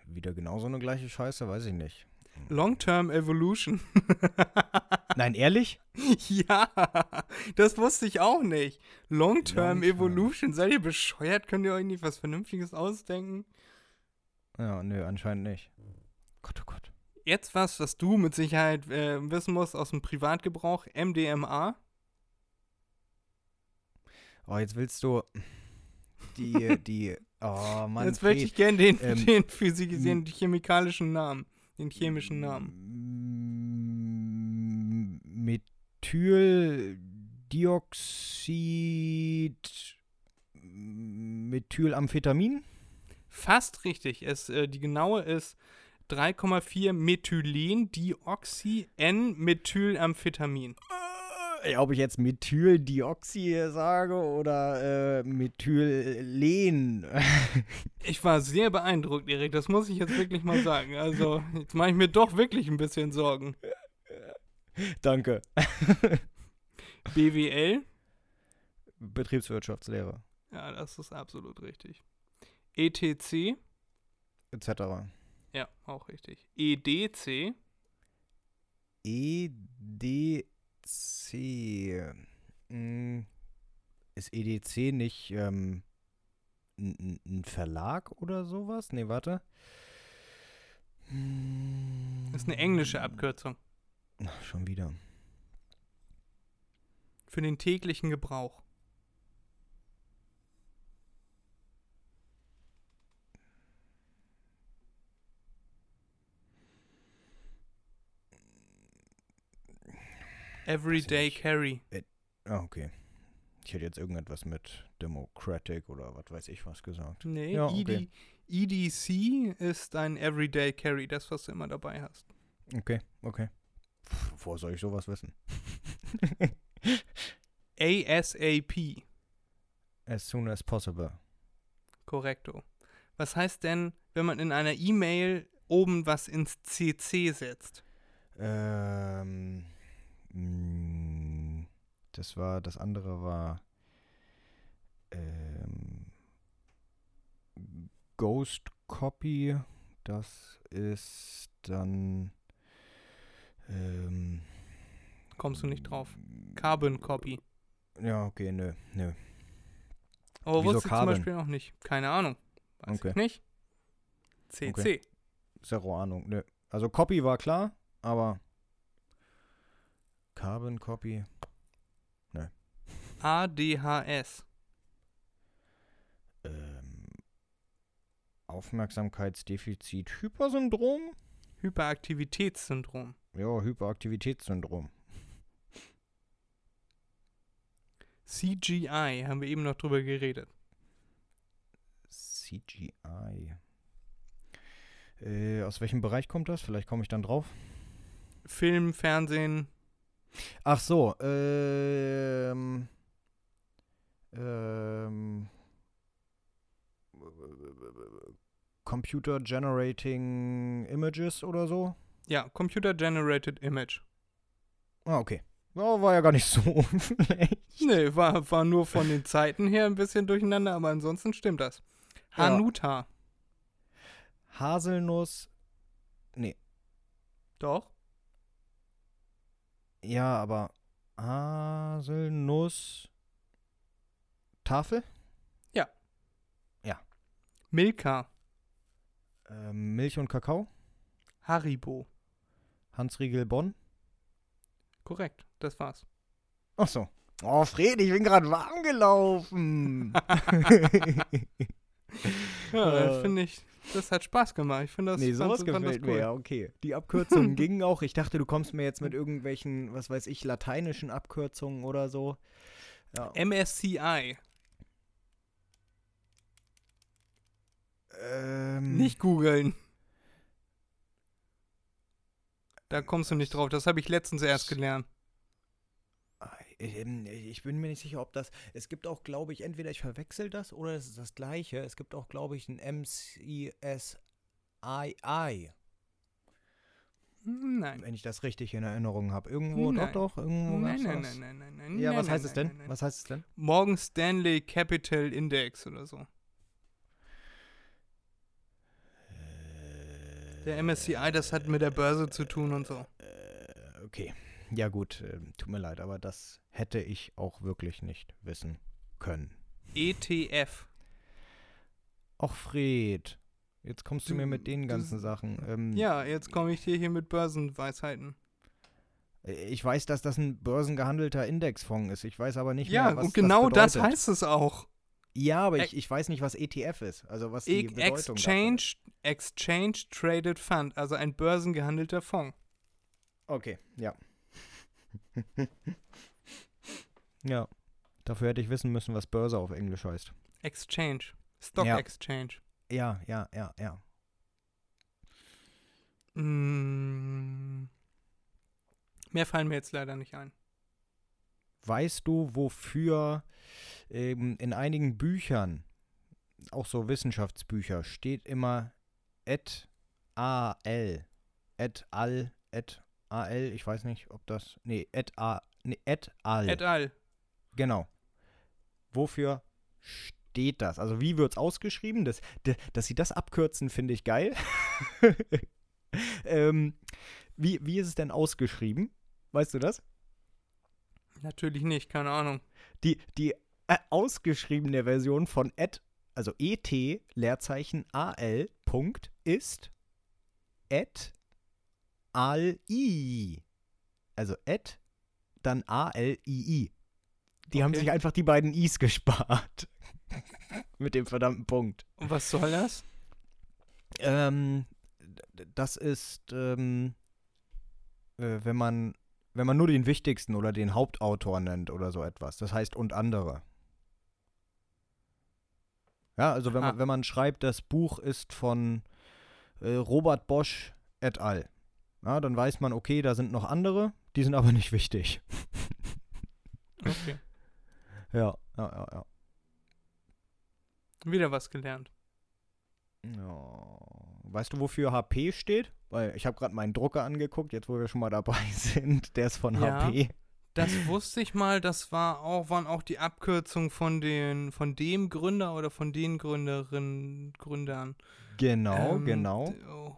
wieder genauso eine gleiche Scheiße, weiß ich nicht.
Long-Term Evolution.
Nein, ehrlich?
ja, das wusste ich auch nicht. Long-Term
Long-term.
Evolution. Seid ihr bescheuert? Könnt ihr euch nicht was Vernünftiges ausdenken?
Ja, nö, anscheinend nicht. Gott, oh Gott.
Jetzt was, was du mit Sicherheit äh, wissen musst aus dem Privatgebrauch. MDMA.
Oh, jetzt willst du die, die, oh Mann.
Jetzt möchte ich gerne den,
ähm,
den Physik, den chemikalischen Namen. Den chemischen Namen.
Methyldioxid. Methylamphetamin?
Fast richtig. Es, äh, die genaue ist 3,4 Methylendioxy-N-Methylamphetamin.
Äh, ob ich jetzt Methyldioxid sage oder äh, Methylen.
Ich war sehr beeindruckt, Erik. Das muss ich jetzt wirklich mal sagen. Also, jetzt mache ich mir doch wirklich ein bisschen Sorgen.
Danke.
BWL.
Betriebswirtschaftslehre
Ja, das ist absolut richtig. ETC.
etc.
Ja, auch richtig. EDC. EDC.
Hm. Ist EDC nicht ähm, ein, Verlag oder sowas? Nee, warte.
Das Ist eine englische Abkürzung.
Ach, schon wieder.
Für den täglichen Gebrauch. Everyday. Carry.
Ah, okay. Ich hätte jetzt irgendetwas mit Democratic oder was weiß ich was gesagt.
Nee,
Ja,
ED,
okay.
EDC ist ein Everyday Carry, das, was du immer dabei hast.
Okay, okay. Woher soll ich sowas wissen?
ASAP.
As soon as possible.
Korrekto. Was heißt denn, wenn man in einer E-Mail oben was ins CC setzt?
Ähm, das war, das andere war ähm, Ghost Copy. Das ist dann ähm,
Kommst du nicht drauf. Carbon Copy.
Ja, okay, nö, nö.
Aber
Wieso
wusste ich zum
Carbon?
Beispiel auch nicht. Keine Ahnung. Weiß
Okay.
ich nicht. CC.
Okay. Zero Ahnung, nö. Also Copy war klar, aber Carbon Copy.
ADHS.
Ähm, Aufmerksamkeitsdefizit Hypersyndrom?
Hyperaktivitätssyndrom.
Ja, Hyperaktivitätssyndrom.
CGI, haben wir eben noch drüber geredet.
CGI. Äh, aus welchem Bereich kommt das? Vielleicht komme ich dann drauf.
Film, Fernsehen,
Ach so, ähm, ähm, Computer Generating Images oder so?
ja, Computer Generated Image.
Ah, okay. Ja, war ja gar nicht so schlecht.
Nee, war, war nur von den Zeiten her ein bisschen durcheinander, aber ansonsten stimmt das.
Ja.
Hanuta.
Haselnuss. Nee.
Doch.
Ja, aber Haselnuss. Tafel?
Milka.
Ähm, Milch und Kakao?
Haribo.
Hans Riegel Bonn?
Korrekt, das war's.
Ach so. Oh, Fred, ich bin gerade warm gelaufen.
Ja,
Äh.
das finde ich, das hat Spaß gemacht. Ich finde das,
nee,
fand-
sowas
fand
gefällt mir,
cool.
ja, okay. Die Abkürzungen gingen auch. Ich dachte, du kommst mir jetzt mit irgendwelchen, was weiß ich, lateinischen Abkürzungen oder so. Ja.
MSCI.
Ähm,
Nicht googeln. Da kommst du nicht drauf. Das habe ich letztens erst gelernt.
Ähm, Ich bin mir nicht sicher, ob das. Es gibt auch, glaube ich, entweder ich verwechsel das oder es ist das gleiche. Es gibt auch, glaube ich, ein MCSII,
Nein.
wenn ich das richtig in Erinnerung habe. Irgendwo,
Nein.
doch, doch, irgendwo
Nein, nein, nein, nein, nein, nein.
Ja,
nein,
was heißt es denn? Was heißt es denn?
Morgan Stanley Capital Index oder so. Der MSCI, das hat mit der Börse zu tun und so.
Äh, okay. Ja, gut, ähm, tut mir leid, aber das hätte ich auch wirklich nicht wissen können.
ETF.
Och, Fred, jetzt kommst du,
Du-
mir mit den
du-
ganzen Sachen. Ähm,
Ja, jetzt komme ich dir hier mit Börsenweisheiten.
äh, Ich weiß, dass das ein börsengehandelter Indexfonds ist. Ich weiß aber nicht
Ja,
mehr, was
und genau das,
bedeutet.
heißt es auch.
Ja, aber ich, ich weiß nicht, was ETF ist. Also was die
E-
Bedeutung
Exchange, Exchange Traded Fund, also ein börsengehandelter Fonds.
Okay, ja. ja. Dafür hätte ich wissen müssen, was Börse auf Englisch heißt.
Exchange. Stock
Ja.
Exchange.
Ja, ja, ja, ja.
Mm. Mehr fallen mir jetzt leider nicht ein.
Weißt du, wofür ähm, in einigen Büchern, auch so Wissenschaftsbücher, steht immer et al. Et al. Et al. Ich weiß nicht, ob das. Nee, et a. Nee, et al.
Et al.
Genau. Wofür steht das? Also wie wird es ausgeschrieben? Das, d- dass sie das abkürzen, finde ich geil. ähm, wie, wie ist es denn ausgeschrieben? Weißt du das?
Natürlich nicht, keine Ahnung.
Die, die äh, ausgeschriebene Version von et, also et, Leerzeichen al, Punkt, ist et al-i. Also et, dann a-l-i-i. Die haben
Okay.
sich einfach die beiden i's gespart. Mit dem verdammten Punkt.
Und was soll das?
Ähm, das ist, ähm, äh, wenn man, wenn man nur den wichtigsten oder den Hauptautor nennt oder so etwas. Das heißt und andere. Ja, also wenn man,
Ah.
wenn man schreibt, das Buch ist von äh, Robert Bosch et al. Ja, dann weiß man, okay, da sind noch andere, die sind aber nicht wichtig.
Okay.
Ja, ja, ja, ja.
Wieder was gelernt.
Ja. Weißt du, wofür HP steht? Weil ich habe gerade meinen Drucker angeguckt, jetzt wo wir schon mal dabei sind. Der ist von
Ja.
HP.
Das wusste ich mal, das war auch, waren auch die Abkürzungen von den, von dem Gründer oder von den Gründerinnen, Gründern.
Genau,
Ähm,
genau.
oh,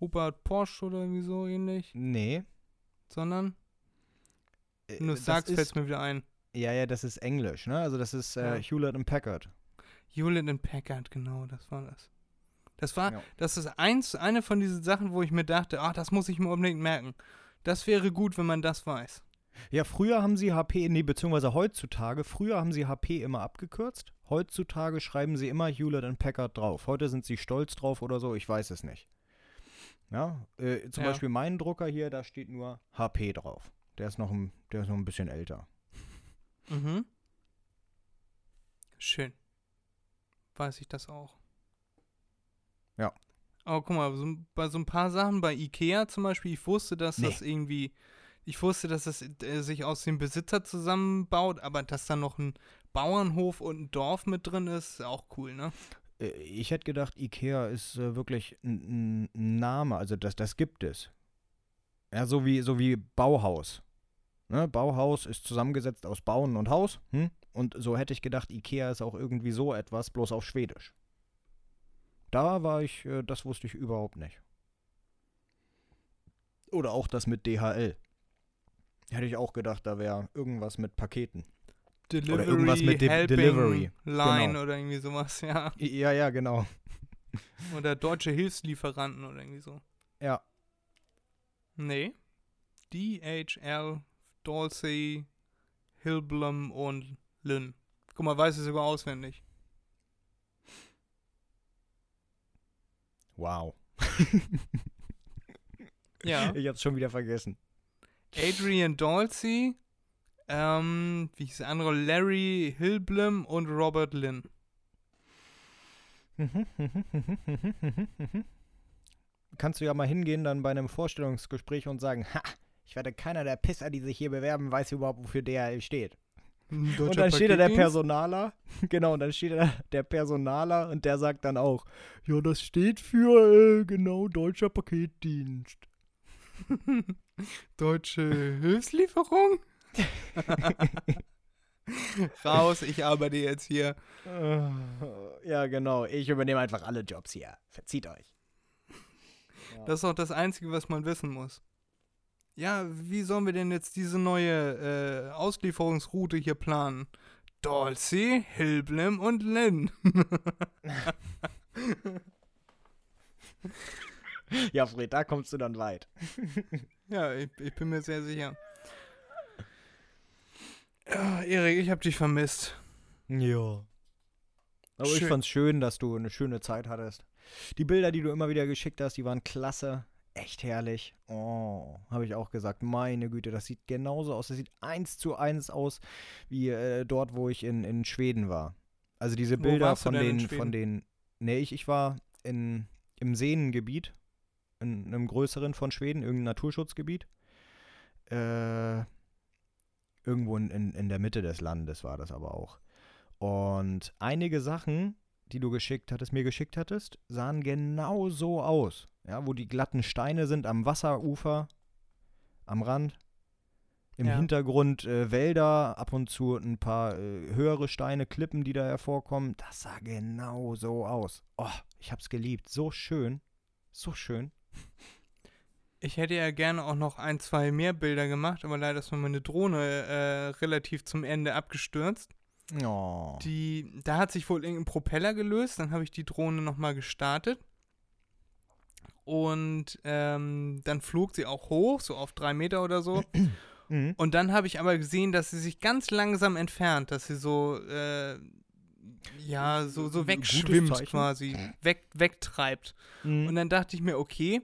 Hubert Porsche oder irgendwie so ähnlich.
Nee.
Sondern,
äh,
wenn du sagst, fällt
ist,
mir wieder ein.
Ja, ja, das ist Englisch, ne? Also das ist äh,
Ja.
Hewlett und Packard.
Hewlett and Packard, genau, das war das. Das war,
Ja.
das ist eins, eine von diesen Sachen, wo ich mir dachte, ach, das muss ich mir unbedingt merken. Das wäre gut, wenn man das weiß.
Ja, früher haben sie HP, nee, beziehungsweise heutzutage, früher haben sie HP immer abgekürzt. Heutzutage schreiben sie immer Hewlett und Packard drauf. Heute sind sie stolz drauf oder so, ich weiß es nicht. Ja, äh, zum
Ja.
Beispiel mein Drucker hier, da steht nur HP drauf. Der ist noch ein, der ist noch ein bisschen älter.
Mhm. Schön. Weiß ich das auch.
Ja.
Aber guck mal, so, bei so ein paar Sachen, bei Ikea zum Beispiel, ich wusste, dass
Nee.
das irgendwie, ich wusste, dass es äh, sich aus dem Besitzer zusammenbaut, aber dass da noch ein Bauernhof und ein Dorf mit drin ist, ist auch cool, ne?
Äh, Ich hätte gedacht, Ikea ist äh, wirklich ein, Name, also das, das gibt es. Ja, so wie, so wie Bauhaus. Ne? Bauhaus ist zusammengesetzt aus Bauen und Haus. Hm? Und so hätte ich gedacht, Ikea ist auch irgendwie so etwas, bloß auf Schwedisch. Da war ich, äh, das wusste ich überhaupt nicht. Oder auch das mit DHL. Hätte ich auch gedacht, da wäre irgendwas mit Paketen.
Delivery,
irgendwas mit De- Delivery,
Line
genau.
oder irgendwie sowas, ja.
Ja, ja, genau.
Oder deutsche Hilfslieferanten oder irgendwie so.
Ja.
Nee. DHL, Dolce, Hillblum und Lynn. Guck mal, weiß ich sogar auswendig.
Wow.
Ja.
Ich hab's schon wieder vergessen.
Adrian Dolce, ähm, wie hieß der andere? Larry Hillblum und Robert Lynn.
Kannst du ja mal hingehen dann bei einem Vorstellungsgespräch und sagen, ha, ich werde keiner der Pisser, die sich hier bewerben, weiß überhaupt, wofür DHL steht. und dann steht da der Personaler, genau, und dann steht da der Personaler und der sagt dann auch, ja, das steht für, äh, genau, deutscher Paketdienst.
Deutsche Hilfslieferung? Raus, ich arbeite jetzt hier.
Äh, ja, genau, ich übernehme einfach alle Jobs hier. Verzieht euch.
Das ist auch das Einzige, was man wissen muss. Ja, wie sollen wir denn jetzt diese neue äh, Auslieferungsroute hier planen? Dolce, Hillblum und Lynn.
Ja, Fred, da kommst du dann weit.
ja, ich, ich bin mir sehr sicher. Ja, Erik, ich hab dich vermisst.
Ja. Aber ich
Schön.
fand's schön, dass du eine schöne Zeit hattest. Die Bilder, die du immer wieder geschickt hast, die waren klasse. Echt herrlich. Oh, habe ich auch gesagt. Meine Güte, das sieht genauso aus. Das sieht eins zu eins aus wie äh, dort, wo ich in, in Schweden war. Also diese Bilder von den, von den. Nee, ich, ich war in, im Seengebiet, in einem größeren von Schweden, irgendein Naturschutzgebiet. Äh, irgendwo in, in, in der Mitte des Landes war das aber auch. Und einige Sachen, die du geschickt hattest, mir geschickt hattest, sahen genau so aus. Ja, wo die glatten Steine sind am Wasserufer, am Rand. Im
Ja.
Hintergrund äh, Wälder, ab und zu ein paar äh, höhere Steine, Klippen, die da hervorkommen. Das sah genau so aus. Oh, ich hab's geliebt. So schön. So schön.
Ich hätte ja gerne auch noch ein, zwei mehr Bilder gemacht, aber leider ist mir meine Drohne äh, relativ zum Ende abgestürzt.
Oh.
Die, da hat sich wohl irgendein Propeller gelöst, dann habe ich die Drohne nochmal gestartet. Und ähm, dann flog sie auch hoch, so auf drei Meter oder so.
Mhm.
Und dann habe ich aber gesehen, dass sie sich ganz langsam entfernt, dass sie so, äh, ja, so, so wegschwimmt quasi, weg, wegtreibt.
Mhm.
Und dann dachte ich mir, okay,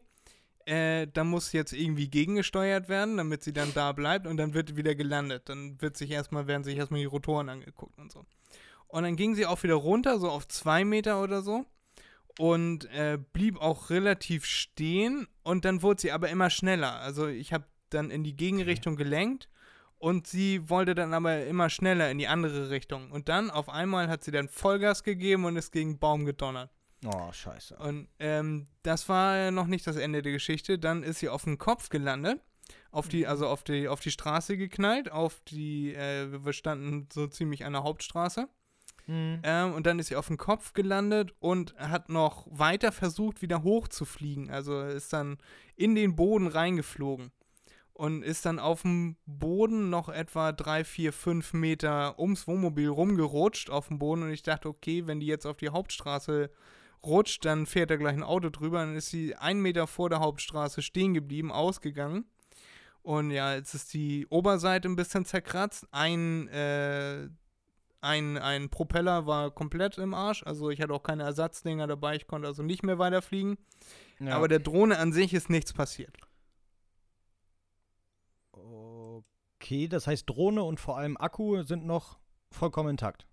äh, da muss jetzt irgendwie gegengesteuert werden, damit sie dann da bleibt und dann wird wieder gelandet. Dann wird sich erstmal, werden sich erstmal die Rotoren angeguckt und so. Und dann ging sie auch wieder runter, so auf zwei Meter oder so. Und äh, blieb auch relativ stehen und dann wurde sie aber immer schneller. Also ich habe dann in die Gegenrichtung gelenkt und sie wollte dann aber immer schneller in die andere Richtung. Und dann auf einmal hat sie dann Vollgas gegeben und ist gegen einen Baum gedonnert.
Oh, scheiße.
Und ähm, das war noch nicht das Ende der Geschichte. Dann ist sie auf den Kopf gelandet, auf die, also auf die, auf die Straße geknallt, auf die, äh, wir standen so ziemlich an der Hauptstraße.
Mhm.
Ähm, und dann ist sie auf den Kopf gelandet und hat noch weiter versucht, wieder hochzufliegen. Also ist dann in den Boden reingeflogen. Und ist dann auf dem Boden noch etwa drei, vier, fünf Meter ums Wohnmobil rumgerutscht auf dem Boden. Und ich dachte, okay, wenn die jetzt auf die Hauptstraße rutscht, dann fährt da gleich ein Auto drüber. Dann ist sie einen Meter vor der Hauptstraße stehen geblieben, ausgegangen. Und ja, jetzt ist die Oberseite ein bisschen zerkratzt. Ein, äh, ein, ein Propeller war komplett im Arsch. Also ich hatte auch keine Ersatzdinger dabei. Ich konnte also nicht mehr weiterfliegen.
Ja.
Aber der Drohne an sich ist nichts passiert.
okay, das heißt, Drohne und vor allem Akku sind noch vollkommen intakt.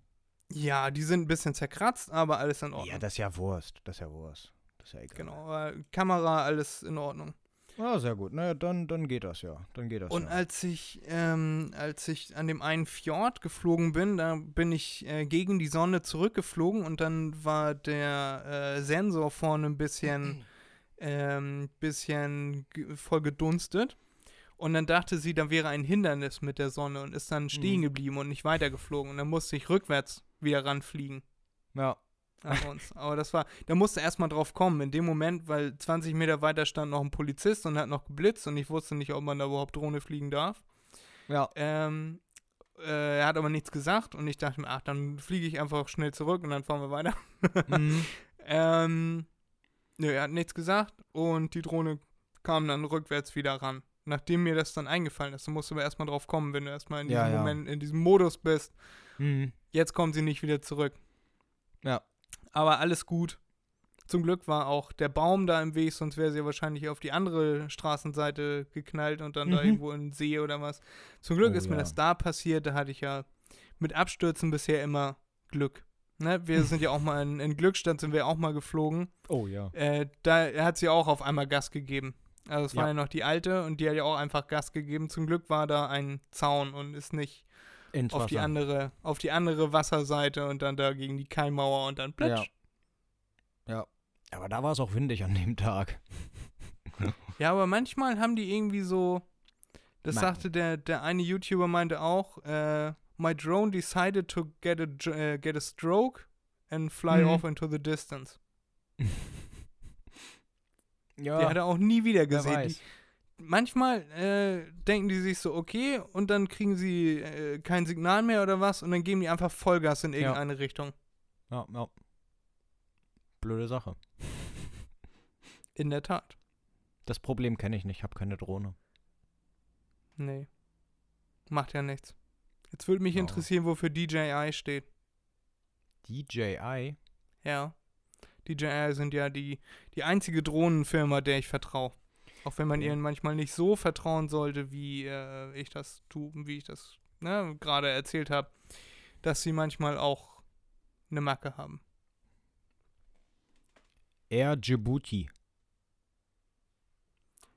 Ja, die sind ein bisschen zerkratzt, aber alles in Ordnung.
Ja, das ist ja Wurst. Das ist ja Wurst. Das ist ja egal.
genau. aber Kamera, alles in Ordnung.
Ah, sehr gut. Naja, dann, dann geht das ja. Dann geht das
Und
ja.
als ich, ähm, als ich an dem einen Fjord geflogen bin, da bin ich äh, gegen die Sonne zurückgeflogen und dann war der äh, Sensor vorne ein bisschen, ähm, bisschen voll gedunstet. Und dann dachte sie, da wäre ein Hindernis mit der Sonne und ist dann stehen
Mhm.
geblieben und nicht weitergeflogen. Und dann musste ich rückwärts wieder ranfliegen
ja.
an uns. Aber das war, da musste erstmal drauf kommen, in dem Moment, weil 20 Meter weiter stand noch ein Polizist und hat noch geblitzt und ich wusste nicht, ob man da überhaupt Drohne fliegen darf.
Ja.
Ähm, äh, er hat aber nichts gesagt und ich dachte mir, ach, dann fliege ich einfach schnell zurück und dann fahren wir weiter.
mhm.
Ähm, nö, er hat nichts gesagt und die Drohne kam dann rückwärts wieder ran. Nachdem mir das dann eingefallen ist, du musst aber erstmal drauf kommen, wenn du erstmal in diesem
Ja, ja.
Moment, in diesem Modus bist.
Mhm.
Jetzt kommt sie nicht wieder zurück.
Ja.
Aber alles gut. Zum Glück war auch der Baum da im Weg, sonst wäre sie wahrscheinlich auf die andere Straßenseite geknallt und dann da
Mhm.
irgendwo in den See oder was. Zum Glück
Oh,
ist mir
ja.
das da passiert. Da hatte ich ja mit Abstürzen bisher immer Glück. Ne? Wir sind ja auch mal in, in Glückstadt, sind wir auch mal geflogen.
Oh ja.
Äh, da hat sie auch auf einmal Gas gegeben. Also es war
Ja.
ja noch die alte und die hat ja auch einfach Gas gegeben. Zum Glück war da ein Zaun und ist nicht
Ins
auf die andere, auf die andere Wasserseite und dann da gegen die Keimmauer und dann plitsch.
Ja. Aber da war es auch windig an dem Tag.
Ja, aber manchmal haben die irgendwie so, das
Mann.
sagte der, der eine YouTuber meinte auch, äh, my drone decided to get a, äh, get a stroke and fly
Mhm.
off into the distance.
Ja.
Der hat er auch nie wieder gesehen. Manchmal äh, denken die sich so, okay, und dann kriegen sie äh, kein Signal mehr oder was und dann geben die einfach Vollgas in
Ja.
irgendeine Richtung.
Ja, ja. Blöde Sache.
In der Tat.
Das Problem kenne ich nicht. Ich habe keine Drohne.
Nee. Macht ja nichts. Jetzt würde mich
Ja.
interessieren, wofür DJI steht.
DJI?
Ja. DJI sind ja die, die einzige Drohnenfirma, der ich vertraue. Auch wenn man
Ja.
ihnen manchmal nicht so vertrauen sollte, wie äh, ich das tue, wie ich das ne, gerade erzählt habe, dass sie manchmal auch eine Macke haben.
Air Djibouti.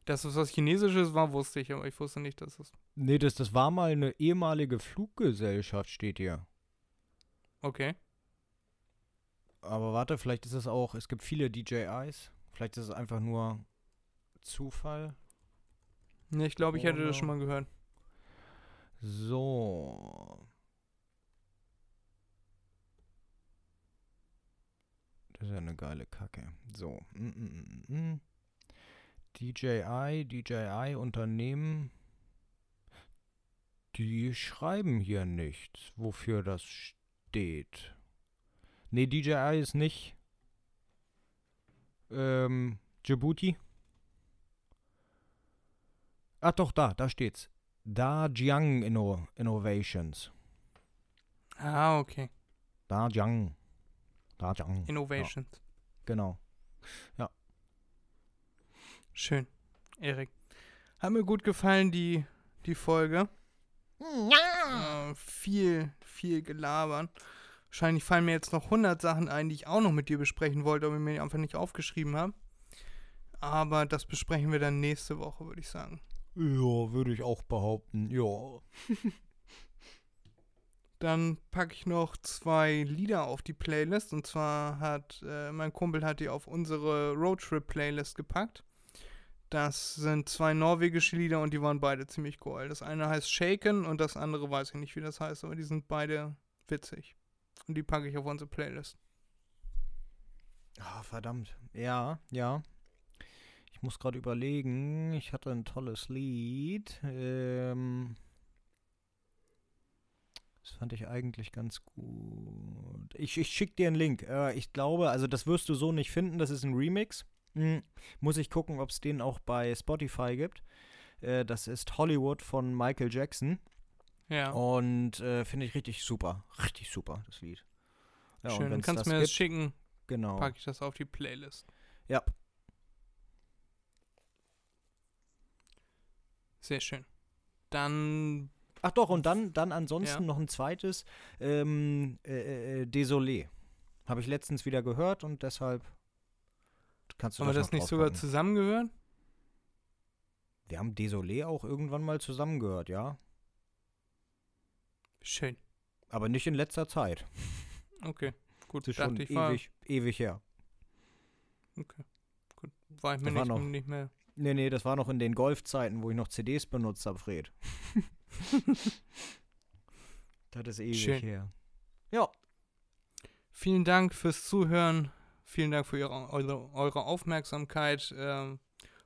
Dass es was Chinesisches war, wusste ich, aber ich wusste nicht, dass es.
Nee, das, das war mal eine ehemalige Fluggesellschaft, steht hier.
Okay.
Aber warte, vielleicht ist es auch, es gibt viele DJIs. Vielleicht ist es einfach nur Zufall.
Nee, ich glaube, ich hätte das schon mal gehört.
So. Das ist ja eine geile Kacke. So. Mm, mm, mm, mm. DJI, DJI Unternehmen. Die schreiben hier nichts, wofür das steht. Nee, DJI ist nicht. Ähm, Djibouti. Ach doch, da, da steht's. Dajiang Inno Innovations.
Ah, okay.
Dajiang. Dajiang.
Innovations.
Genau.
Schön. Erik. Hat mir gut gefallen, die, die Folge. Ja. Äh, viel, viel gelabern. Wahrscheinlich fallen mir jetzt noch 100 Sachen ein, die ich auch noch mit dir besprechen wollte, aber mir einfach nicht aufgeschrieben habe. Aber das besprechen wir dann nächste Woche, würde ich sagen.
Ja, würde ich auch behaupten. Ja.
Dann packe ich noch zwei Lieder auf die Playlist. Und zwar hat äh, mein Kumpel hat die auf unsere Roadtrip-Playlist gepackt. Das sind zwei norwegische Lieder und die waren beide ziemlich cool. Das eine heißt Shaken und das andere weiß ich nicht, wie das heißt, aber die sind beide witzig. Und die packe ich auf unsere Playlist.
Ah, verdammt. Ja, ja. Ich muss gerade überlegen. Ich hatte ein tolles Lied. Ähm, das fand ich eigentlich ganz gut. Ich, ich schicke dir einen Link. Äh, ich glaube, also das wirst du so nicht finden. Das ist ein Remix. Hm, muss ich gucken, ob es den auch bei Spotify gibt. Äh, das ist Hollywood von Michael Jackson.
Ja.
Und äh, finde ich richtig super. Richtig super, das Lied. Ja, und
Schön.
Wenn's
kannst
das
mir das
gibt,
schicken,
Genau.
packe ich das auf die Playlist.
Ja.
Sehr schön. Dann,
Ach doch, und dann, dann ansonsten
Ja.
noch ein zweites, ähm, äh, äh, Désolé. Habe ich letztens wieder gehört und deshalb kannst du
haben wir
das
das
noch
nicht sogar zusammengehört?
Wir haben Désolé auch irgendwann mal zusammen gehört, ja.
Schön.
Aber nicht in letzter Zeit.
Okay. Gut,
Das ist schon
ich, war,
ewig, ewig her.
okay. Gut, war ich mir
Das
nicht, nicht mehr.
Nee, nee, das war noch in den Golfzeiten, wo ich noch CDs benutzt habe, Fred. das ist ewig
Schön.
her. Ja.
Vielen Dank fürs Zuhören. Vielen Dank für ihre, eure, eure Aufmerksamkeit. Ähm,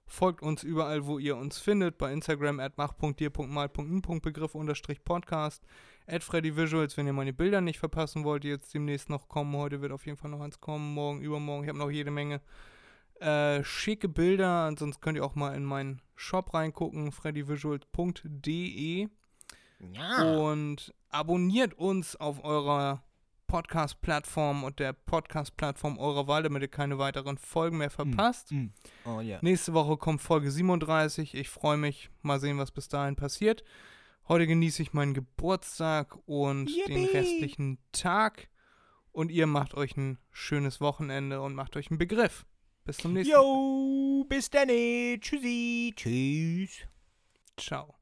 folgt uns überall, wo ihr uns findet. Bei Instagram at mach.dir.mal.n.begriff unterstrich Podcast. At Freddy Visuals, wenn ihr meine Bilder nicht verpassen wollt, die jetzt demnächst noch kommen. Heute wird auf jeden Fall noch eins kommen. Morgen, übermorgen. Ich habe noch jede Menge äh, schicke Bilder. Ansonsten könnt ihr auch mal in meinen Shop reingucken. freddyvisuals.de. Und abonniert uns auf eurer Podcast-Plattform und der Podcast-Plattform eurer Wahl, damit ihr keine weiteren Folgen mehr verpasst.
Mm. Oh ja.
Nächste Woche kommt Folge 37. Ich freue mich. Mal sehen, was bis dahin passiert. Heute genieße ich meinen Geburtstag und den
Yippie!
restlichen Tag. Und ihr macht euch ein schönes Wochenende und macht euch einen Begriff. Bis zum nächsten Mal.
Jo, bis dann. Tschüssi. Tschüss.
Ciao.